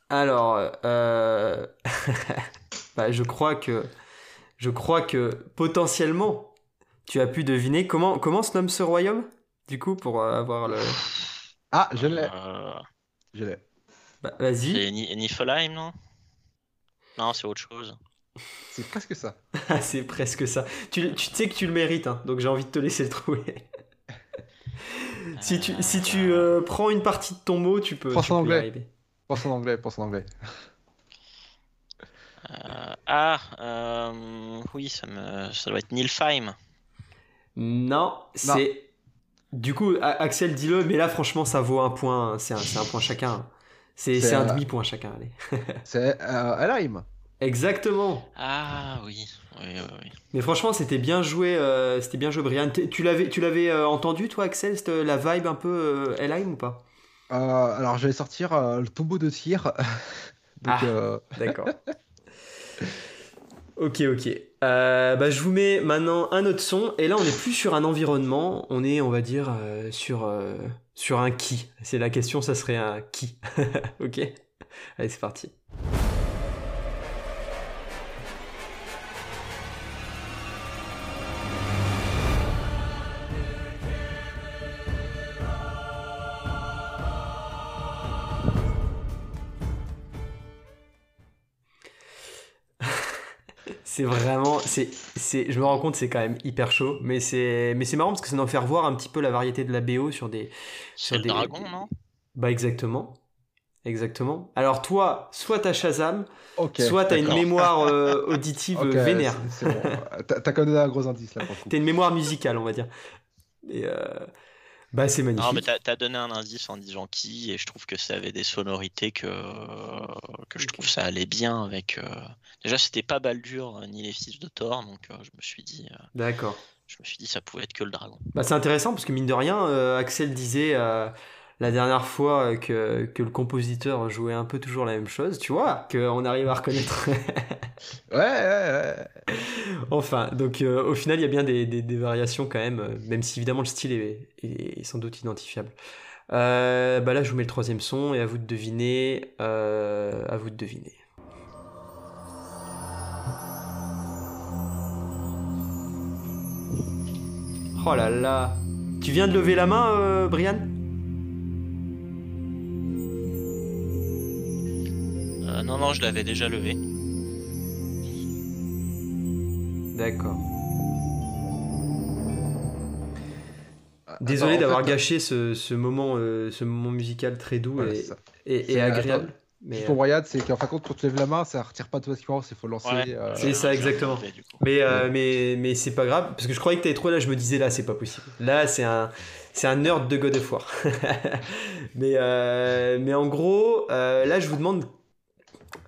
Alors, euh, bah, je crois que, je crois que potentiellement, tu as pu deviner comment, comment se nomme ce royaume, du coup, pour euh, avoir le. Ah, je l'ai. euh, Je l'ai. Bah, vas-y. c'est Ni- Niflheim, non? Non, c'est autre chose. C'est presque ça. Ah, c'est presque ça. Tu, tu sais que tu le mérites, hein, donc j'ai envie de te laisser le trouver. si tu, si tu euh, prends une partie de ton mot, tu peux. Tu en peux y anglais. arriver. Pense en anglais, pense en anglais. Euh, ah, euh, oui, ça me, ça doit être Nilfheim. Non, c'est. Du coup, A- Axel, dis-le, mais là, franchement, ça vaut un point. hein. C'est un, c'est un point chacun. C'est, un euh, demi-point chacun, allez. C'est euh, Alheim. Exactement. Ah oui, oui, oui, oui. Mais franchement, c'était bien joué, euh, c'était bien joué, Brian. Tu l'avais, tu l'avais euh, entendu, toi, Axel, cette- la vibe un peu euh, Elheim ou pas? Euh, alors, je vais sortir euh, le tombeau de tir. Donc, Ah. euh, D'accord. ok, ok. Euh, bah, je vous mets maintenant un autre son. Et là, on n'est plus sur un environnement. On est, on va dire, euh, sur, euh, sur un qui. C'est la question, ça serait un qui. ok Allez, c'est parti. C'est vraiment, c'est, c'est, je me rends compte, c'est quand même hyper chaud, mais c'est, mais c'est marrant parce que ça nous fait revoir un petit peu la variété de la BO sur des, sur des, dragon, non? Bah exactement, exactement. Alors toi, soit t'as Shazam, ok. soit t'as une mémoire euh, auditive Ok, euh, vénère, c'est- c'est bon. T'as t'as quand même un gros indice là pour le coup. t'as une mémoire musicale, on va dire. Et euh, bah c'est magnifique. Non, mais t'as, donné un indice en disant qui, et je trouve que ça avait des sonorités que, que je trouve ça allait bien avec. euh, Déjà, c'était pas Baldur euh, ni les fils de Thor, donc euh, je me suis dit, euh, D'accord. je me suis dit, ça pouvait être que le dragon. Bah, c'est intéressant parce que mine de rien, Axel disait la dernière fois euh, que, que le compositeur jouait un peu toujours la même chose, tu vois, qu'on arrive à reconnaître. Ouais, ouais, ouais. enfin, donc euh, au final, il y a bien des, des- des variations quand même, euh, même si évidemment le style est, est- est sans doute identifiable. Euh, bah là, je vous mets le troisième son et à vous de deviner. euh, à vous de deviner. Oh là là Tu viens de lever la main, Brian? Euh, non, non, je l'avais déjà levé. D'accord. Ah, Désolé d'avoir gâché ce, ce moment, euh, ce moment musical très doux et, et- et agréable. Mais, pour Brian, c'est qu'en fin de compte, quand tu lèves la main, ça retire pas automatiquement, il faut lancer. Ouais. euh, C'est ça, exactement. mais, euh, mais, mais c'est pas grave, parce que je croyais que t'avais trop là, je me disais là, c'est pas possible. Là, c'est un, c'est un nerd de God of War. mais, euh, mais en gros, euh, là, je vous demande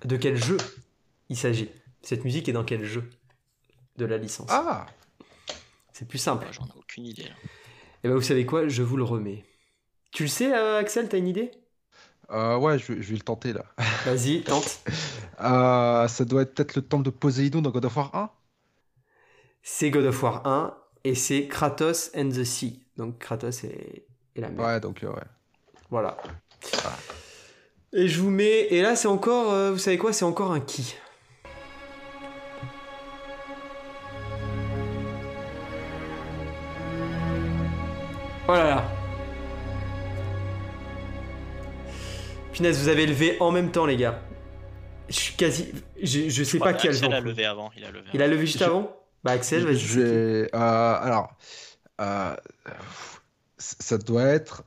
de quel jeu il s'agit? Cette musique est dans quel jeu? De la licence Ah C'est plus simple. Ouais, J'en ai aucune idée. Et ben vous savez quoi? Je vous le remets. Tu le sais, euh, Axel, t'as une idée? Euh, Ouais, je, vais- je vais le tenter là. Vas-y, tente. Euh, ça doit être peut-être le temple de Poséidon dans God of War 1 C'est God of War 1 et c'est Kratos and the Sea. Donc Kratos et, et la mer. Ouais, donc euh, ouais. Voilà. Et je vous mets. Et là, c'est encore. euh, vous savez quoi C'est encore un qui. Oh là là. Punaise, vous avez levé en même temps, les gars. Je suis quasi. Je, je sais pas qui a levé. en a levé avant. Il a levé. Il a levé juste Je- avant Bah, Axel, vas-y. Je euh, alors, euh, ça doit être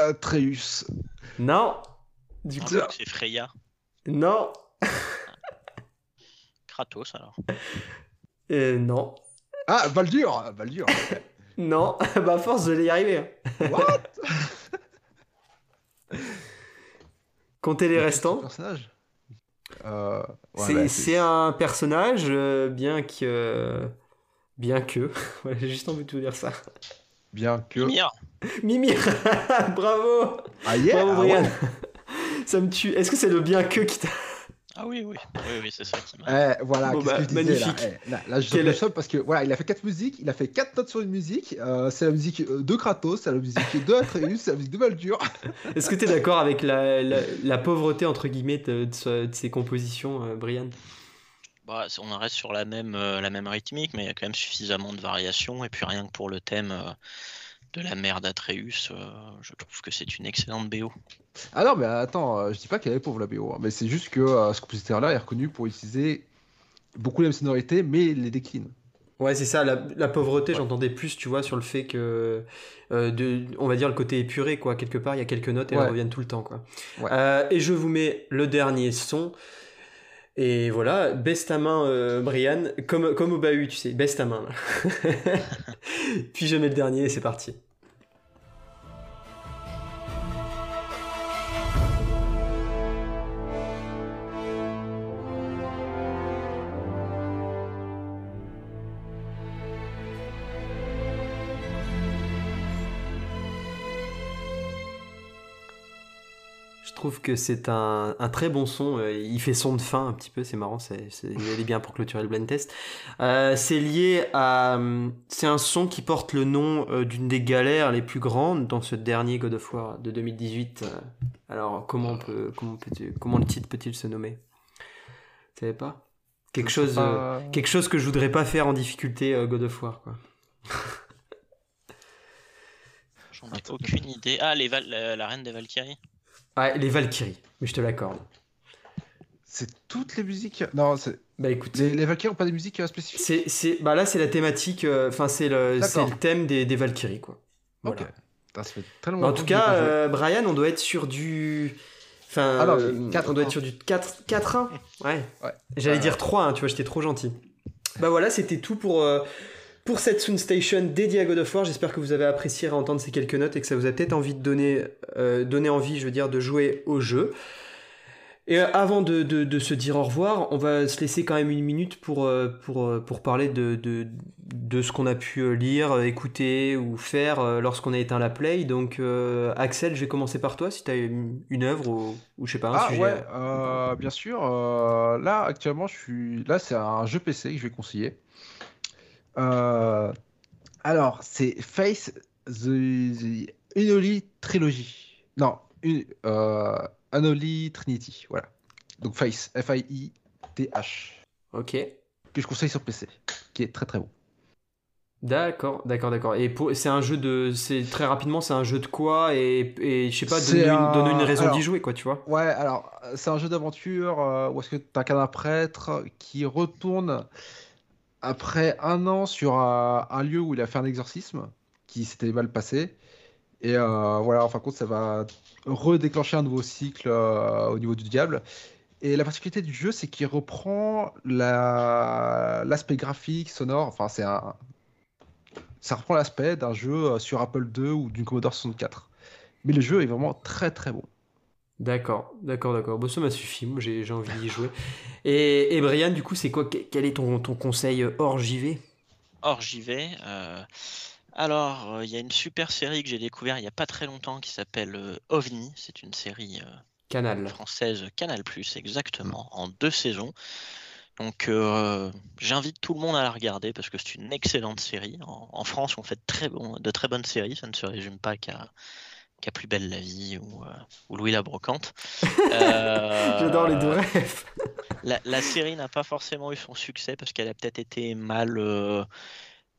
Atreus. Non Du Non, coup, je c'est Freya. non Kratos alors. Euh, non. Ah, Baldur Baldur Non, bah à force de y arriver. hein. What? Comptez les restants. personnage? Euh, ouais, C'est bah, c'est un personnage, euh, bien que. Bien que. Ouais, J'ai juste envie de vous dire ça. Bien que. Mimir. Mimir Bravo Ah, yeah Bravo, ah Brian ouais. Ça me tue. Est-ce que c'est le bien que qui t'a. Ah oui, oui, oui, oui c'est ça qui m'a. Eh, voilà, Bon, bah, que je disais, magnifique. là, Eh, là, là, je Quel- le chope parce que voilà, il a fait quatre musiques, il a fait quatre notes sur une musique. euh, c'est la musique euh, de Kratos, c'est la musique de Atreus, c'est la musique de Baldur. Est-ce que tu es d'accord avec la, la, la pauvreté, entre guillemets, de, de ce- de ces compositions, euh, Brian? Bah, on en reste sur la même, euh, la même rythmique, mais il y a quand même suffisamment de variations. Et puis rien que pour le thème euh, de la mère d'Atreus, euh, je trouve que c'est une excellente BO. Ah non, mais attends, euh, je dis pas qu'elle est pauvre la BO, hein, mais c'est juste que euh, ce compositeur-là est reconnu pour utiliser beaucoup les mêmes sonorités, mais les décline. Ouais, c'est ça, la, la pauvreté, j'entendais plus, tu vois, sur le fait que, euh, de, on va dire le côté épuré, quoi, quelque part, il y a quelques notes et Ouais. elles reviennent tout le temps, quoi. Ouais. Euh, et je vous mets le dernier son, et voilà, baisse ta main, euh, Brian, comme, comme au bahut, tu sais, baisse ta main. Puis je mets le dernier et c'est parti. Trouve que c'est un, un très bon son. euh, Il fait son de fin un petit peu, c'est marrant. C'est, c'est- il allait bien pour clôturer le blind test. Euh, c'est lié à. hum, C'est un son qui porte le nom euh, d'une des galères les plus grandes dans ce dernier God of War de 2018. euh. Alors, comment, on peut, comment, peut comment le titre peut-il se nommer? Vous savez pas? Quelque chose, pas. euh, quelque chose que je voudrais pas faire en difficulté euh, God of War. Quoi. J'en ai aucune idée. Ah, les Val- la, la reine des Valkyries Ah, les Valkyries, mais je te l'accorde. C'est toutes les musiques. Non, c'est- Bah écoute. les, les Valkyries ont pas des musiques euh, spécifiques? C'est, c'est, bah là, c'est la thématique, euh, enfin, c'est, le, c'est le thème des, des Valkyries, quoi. Voilà. Ok. Ça fait très longtemps en tout cas, euh, Brian, on doit être sur du. Enfin, Ah euh, j'ai 4-1. on doit être sur du 4, 4-1. Ouais. Ouais. J'allais Ouais, dire ouais. 3, tu vois, j'étais trop gentil. Bah voilà, c'était tout pour, pour cette Sound Station dédiée à God of War. J'espère que vous avez apprécié à entendre ces quelques notes et que ça vous a peut-être envie de donner, euh, donner envie, je veux dire, de jouer au jeu. Et euh, avant de, de- de se dire au revoir, on va se laisser quand même une minute pour, euh, pour, pour parler de, de, de ce qu'on a pu lire, écouter ou faire lorsqu'on a éteint la play. Donc, euh, Axel, je vais commencer par toi si tu as une, une œuvre ou, ou je sais pas, un Ah sujet. ouais, euh, bien sûr. euh, là, actuellement, je suis. Là, c'est un jeu PC que je vais conseiller. Euh, Alors, c'est Face the, the Unholy Trilogy. Non, une, euh, Unholy Trinity. Voilà. Donc Face, F-I-I-T-H. Ok. Que je conseille sur PC. Qui est très très bon. D'accord, d'accord, d'accord. Et pour- c'est un jeu de. C'est très rapidement, c'est un jeu de quoi Et, et je sais pas, une, un- une raison d'y jouer, quoi, tu vois. Ouais, alors, c'est un jeu d'aventure euh, où est-ce que tu incarnes un prêtre qui retourne après un an sur un, lieu où il a fait un exorcisme qui s'était mal passé. Et euh, voilà, en fin de compte, ça va redéclencher un nouveau cycle euh, au niveau du diable. Et la particularité du jeu, c'est qu'il reprend la- l'aspect graphique, sonore. Enfin, c'est un. Ça reprend l'aspect d'un jeu euh, sur Apple II ou d'une Commodore 64. Mais le jeu est vraiment très très bon. D'accord, d'accord, d'accord. Bon, ça m'a suffi, moi j'ai envie d'y jouer. Et, et Brian, du coup, c'est quoi Quel est ton, ton conseil hors JV Or, j'y vais. euh, Alors, euh, il y a une super série que j'ai découvert il n'y a pas très longtemps qui s'appelle euh, OVNI. C'est une série euh, Canal. française Canal+, exactement, en deux saisons. Donc, euh, j'invite tout le monde à la regarder parce que c'est une excellente série. En, en France, on fait de très, bon, de très bonnes séries. Ça ne se résume pas qu'à qu'à Plus belle la vie ou, euh, ou Louis la brocante. Euh, J'adore les deux rêves. la, la série n'a pas forcément eu son succès parce qu'elle a peut-être été mal, euh,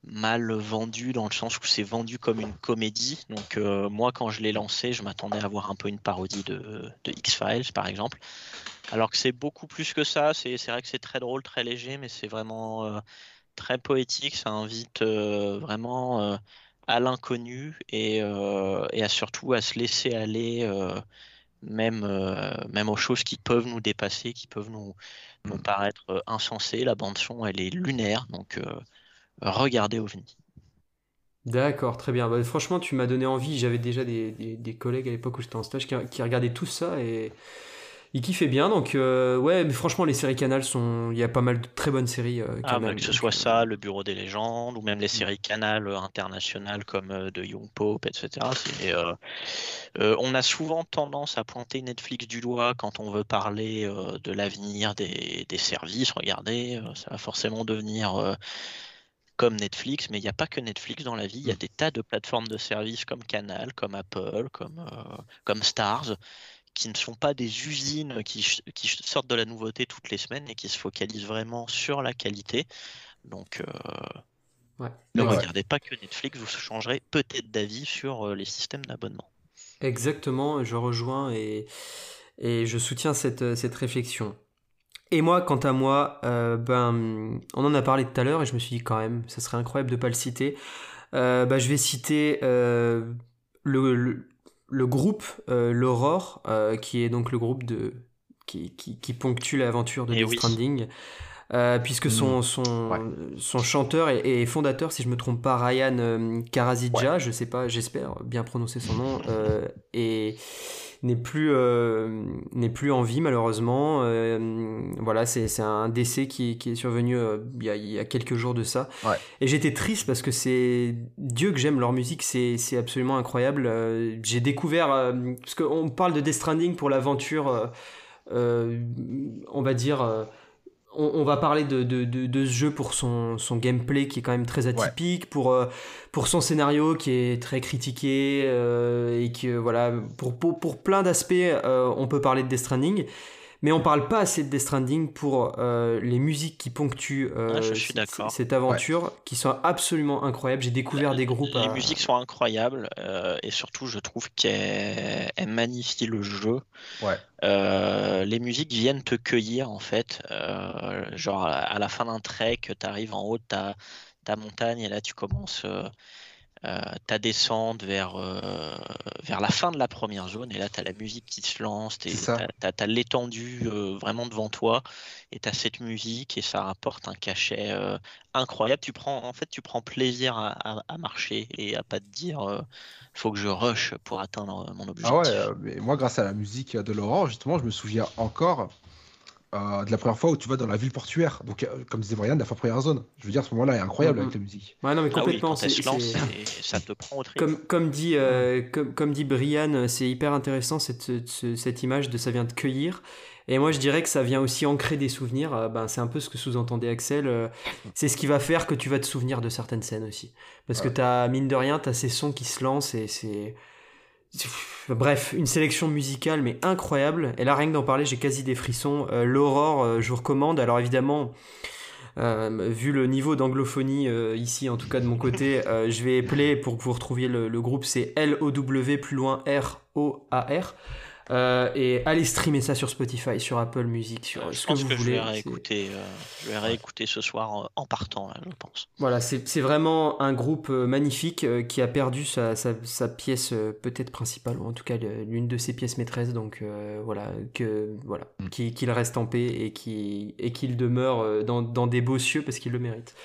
mal vendue dans le sens où c'est vendu comme une comédie. Donc euh, moi, quand je l'ai lancé, je m'attendais à voir un peu une parodie de, de X-Files, par exemple. Alors que c'est beaucoup plus que ça. C'est vrai que c'est très drôle, très léger, mais c'est vraiment euh, très poétique. Ça invite euh, vraiment à l'inconnu et, euh, et à surtout à se laisser aller. euh, même, euh, même aux choses qui peuvent nous dépasser, qui peuvent nous, nous paraître euh, insensées. La bande son, elle est lunaire, donc regardez OVNI. D'accord, très bien. Bah, franchement, tu m'as donné envie. J'avais déjà des, des- des collègues à l'époque où j'étais en stage qui, qui regardaient tout ça et il kiffait bien, donc euh, ouais, mais franchement, les séries Canal sont. Il y a pas mal de très bonnes séries. euh, Ah, Canal, bah, que ce soit ça, le Bureau des légendes, ou même les séries Canal euh, internationales comme euh, de Young Pope, etc. On a souvent tendance à pointer Netflix du doigt quand on veut parler de l'avenir des, des services. Regardez, ça va forcément devenir comme Netflix, mais il n'y a pas que Netflix dans la vie. Il y a des tas de plateformes de services comme Canal, comme Apple, comme, euh, comme Stars, qui ne sont pas des usines qui, qui sortent de la nouveauté toutes les semaines et qui se focalisent vraiment sur la qualité. Donc, euh, Ouais. ne Ouais. regardez pas que Netflix, vous changerez peut-être d'avis sur euh, les systèmes d'abonnement. Exactement, je rejoins et, et je soutiens cette, cette réflexion. Et moi, quant à moi, euh, ben, on en a parlé tout à l'heure et je me suis dit quand même, ça serait incroyable de ne pas le citer. Euh, bah, je vais citer euh, le, le, le groupe euh, L'Aurore, euh, qui est donc le groupe de, qui, qui, qui ponctue l'aventure de Eh Death oui. Euh, puisque son, son, Ouais. son chanteur et, et fondateur, si je me trompe pas, Ryan euh, Karazidja, je sais pas, j'espère bien prononcer son nom, euh, et n'est plus euh, n'est plus en vie malheureusement. Voilà, c'est un décès qui, qui est survenu il y, a, il y a quelques jours de ça. Ouais. Et j'étais triste parce que c'est Dieu que j'aime leur musique, c'est absolument incroyable. J'ai découvert parce qu'on parle de Death Stranding pour l'aventure, on va dire. On, on va parler de, de, de, de ce jeu pour son, son gameplay qui est quand même très atypique, pour, euh, pour son scénario qui est très critiqué, euh, et que voilà, pour, pour, pour plein d'aspects, euh, on peut parler de Death Stranding. Mais on parle pas assez de Death Stranding pour euh, les musiques qui ponctuent euh, Ah, je suis cette aventure, qui sont absolument incroyables. J'ai découvert des groupes. Les à- musiques sont incroyables euh, et surtout, je trouve qu'elles elles magnifient le jeu. Ouais. Euh, les musiques viennent te cueillir en fait. Euh, genre à la fin d'un trek, tu arrives en haut de ta, ta montagne et là tu commences euh, euh, ta descente vers, euh, vers la fin de la première zone et là tu as la musique qui se lance, tu as, l'étendue euh, vraiment devant toi et tu as cette musique et ça apporte un cachet euh, incroyable. Tu prends, en fait, tu prends plaisir à, à- à marcher et à pas te dire euh, faut que je rush pour atteindre mon objectif. Ah ouais, euh, mais moi, grâce à la musique de Laurent, justement, je me souviens encore euh, de la première fois où tu vas dans la ville portuaire. Donc, euh, comme disait Brian, la fin première zone. Je veux dire, ce moment-là est incroyable Mhm. avec la musique. Ouais, non, mais Ah oui, complètement. quand lance, ça te prend au trip. Comme, comme, dit, euh, comme, comme dit Brian, c'est hyper intéressant cette, ce- cette image de ça vient te cueillir. Et moi je dirais que ça vient aussi ancrer des souvenirs. Ben, c'est un peu ce que sous-entendait Axel. C'est ce qui va faire que tu vas te souvenir de certaines scènes aussi. Parce que Ouais. t'as, mine de rien, t'as ces sons qui se lancent et c'est. Bref, une sélection musicale mais incroyable. Et là, rien que d'en parler, j'ai quasi des frissons. Euh, L'Aurore, euh, je vous recommande. Alors évidemment, euh, vu le niveau d'anglophonie ici, en tout cas de mon côté, je vais épeler pour que vous retrouviez le, le groupe. C'est L-O-W plus loin R-O-A-R. Euh, et allez streamer ça sur Spotify, sur Apple Music, sur Euh, ce je que vous que je voulez. vais réécouter, euh, je vais réécouter ce soir euh, en partant, là, je pense. Voilà, c'est vraiment un groupe euh, magnifique euh, qui a perdu sa, sa, sa pièce euh, peut-être principale, ou en tout cas l'une de ses pièces maîtresses. Donc euh, voilà, que voilà, Mm. qu'il reste en paix et qu'il et qu'il demeure euh, dans, dans des beaux cieux parce qu'il le mérite.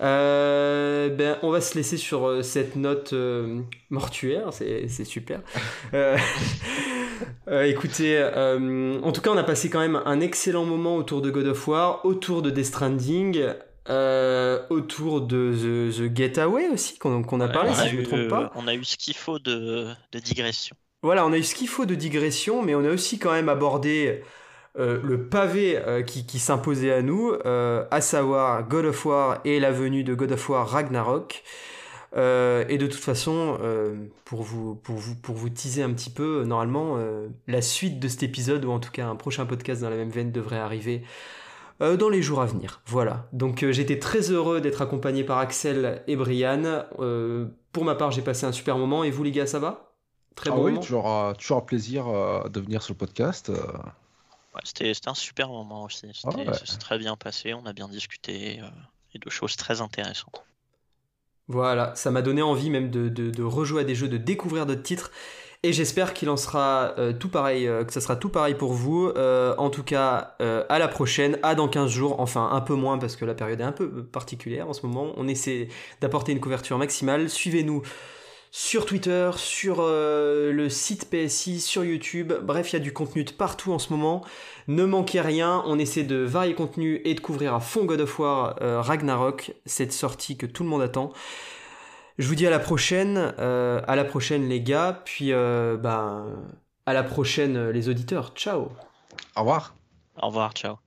Euh, ben, on va se laisser sur euh, cette note euh, mortuaire, c'est super. Euh, euh, écoutez, euh, en tout cas, on a passé quand même un excellent moment autour de God of War, autour de Death Stranding, euh, autour de The, The Getaway aussi, qu'on a Ouais, parlé, on, si a je ne me eu, trompe pas. on a eu ce qu'il faut de, de digression. Voilà, on a eu ce qu'il faut de digression, mais on a aussi quand même abordé euh, le pavé euh, qui, qui s'imposait à nous, euh, à savoir God of War et la venue de God of War Ragnarok. Et de toute façon, pour, vous, pour, vous, pour vous teaser un petit peu, normalement, la suite de cet épisode, ou en tout cas un prochain podcast dans la même veine, devrait arriver euh, dans les jours à venir. Voilà. Donc euh, j'étais très heureux d'être accompagné par Axel et Brian. Euh, pour ma part, j'ai passé un super moment. Et vous, les gars, ça va? Très ah bon oui, moment? toujours, toujours un plaisir de venir sur le podcast. Ouais, C'était c'était un super moment aussi. C'était- Ah ouais. Ça s'est très bien passé, on a bien discuté euh, et de choses très intéressantes. Voilà, ça m'a donné envie même de, de, de rejouer à des jeux, de découvrir d'autres titres. Et j'espère qu'il en sera euh, tout pareil, euh, que ça sera tout pareil pour vous. Euh, en tout cas, euh, à la prochaine, à dans 15 jours, enfin un peu moins parce que la période est un peu particulière en ce moment. On essaie d'apporter une couverture maximale. Suivez-nous sur Twitter, sur euh, le site PSI, sur YouTube. Bref, il y a du contenu de partout en ce moment. Ne manquez rien, on essaie de varier contenu et de couvrir à fond God of War euh, Ragnarok, cette sortie que tout le monde attend. Je vous dis à la prochaine, euh, à la prochaine les gars, puis ben, à la prochaine les auditeurs. Ciao Au revoir. Au revoir, ciao.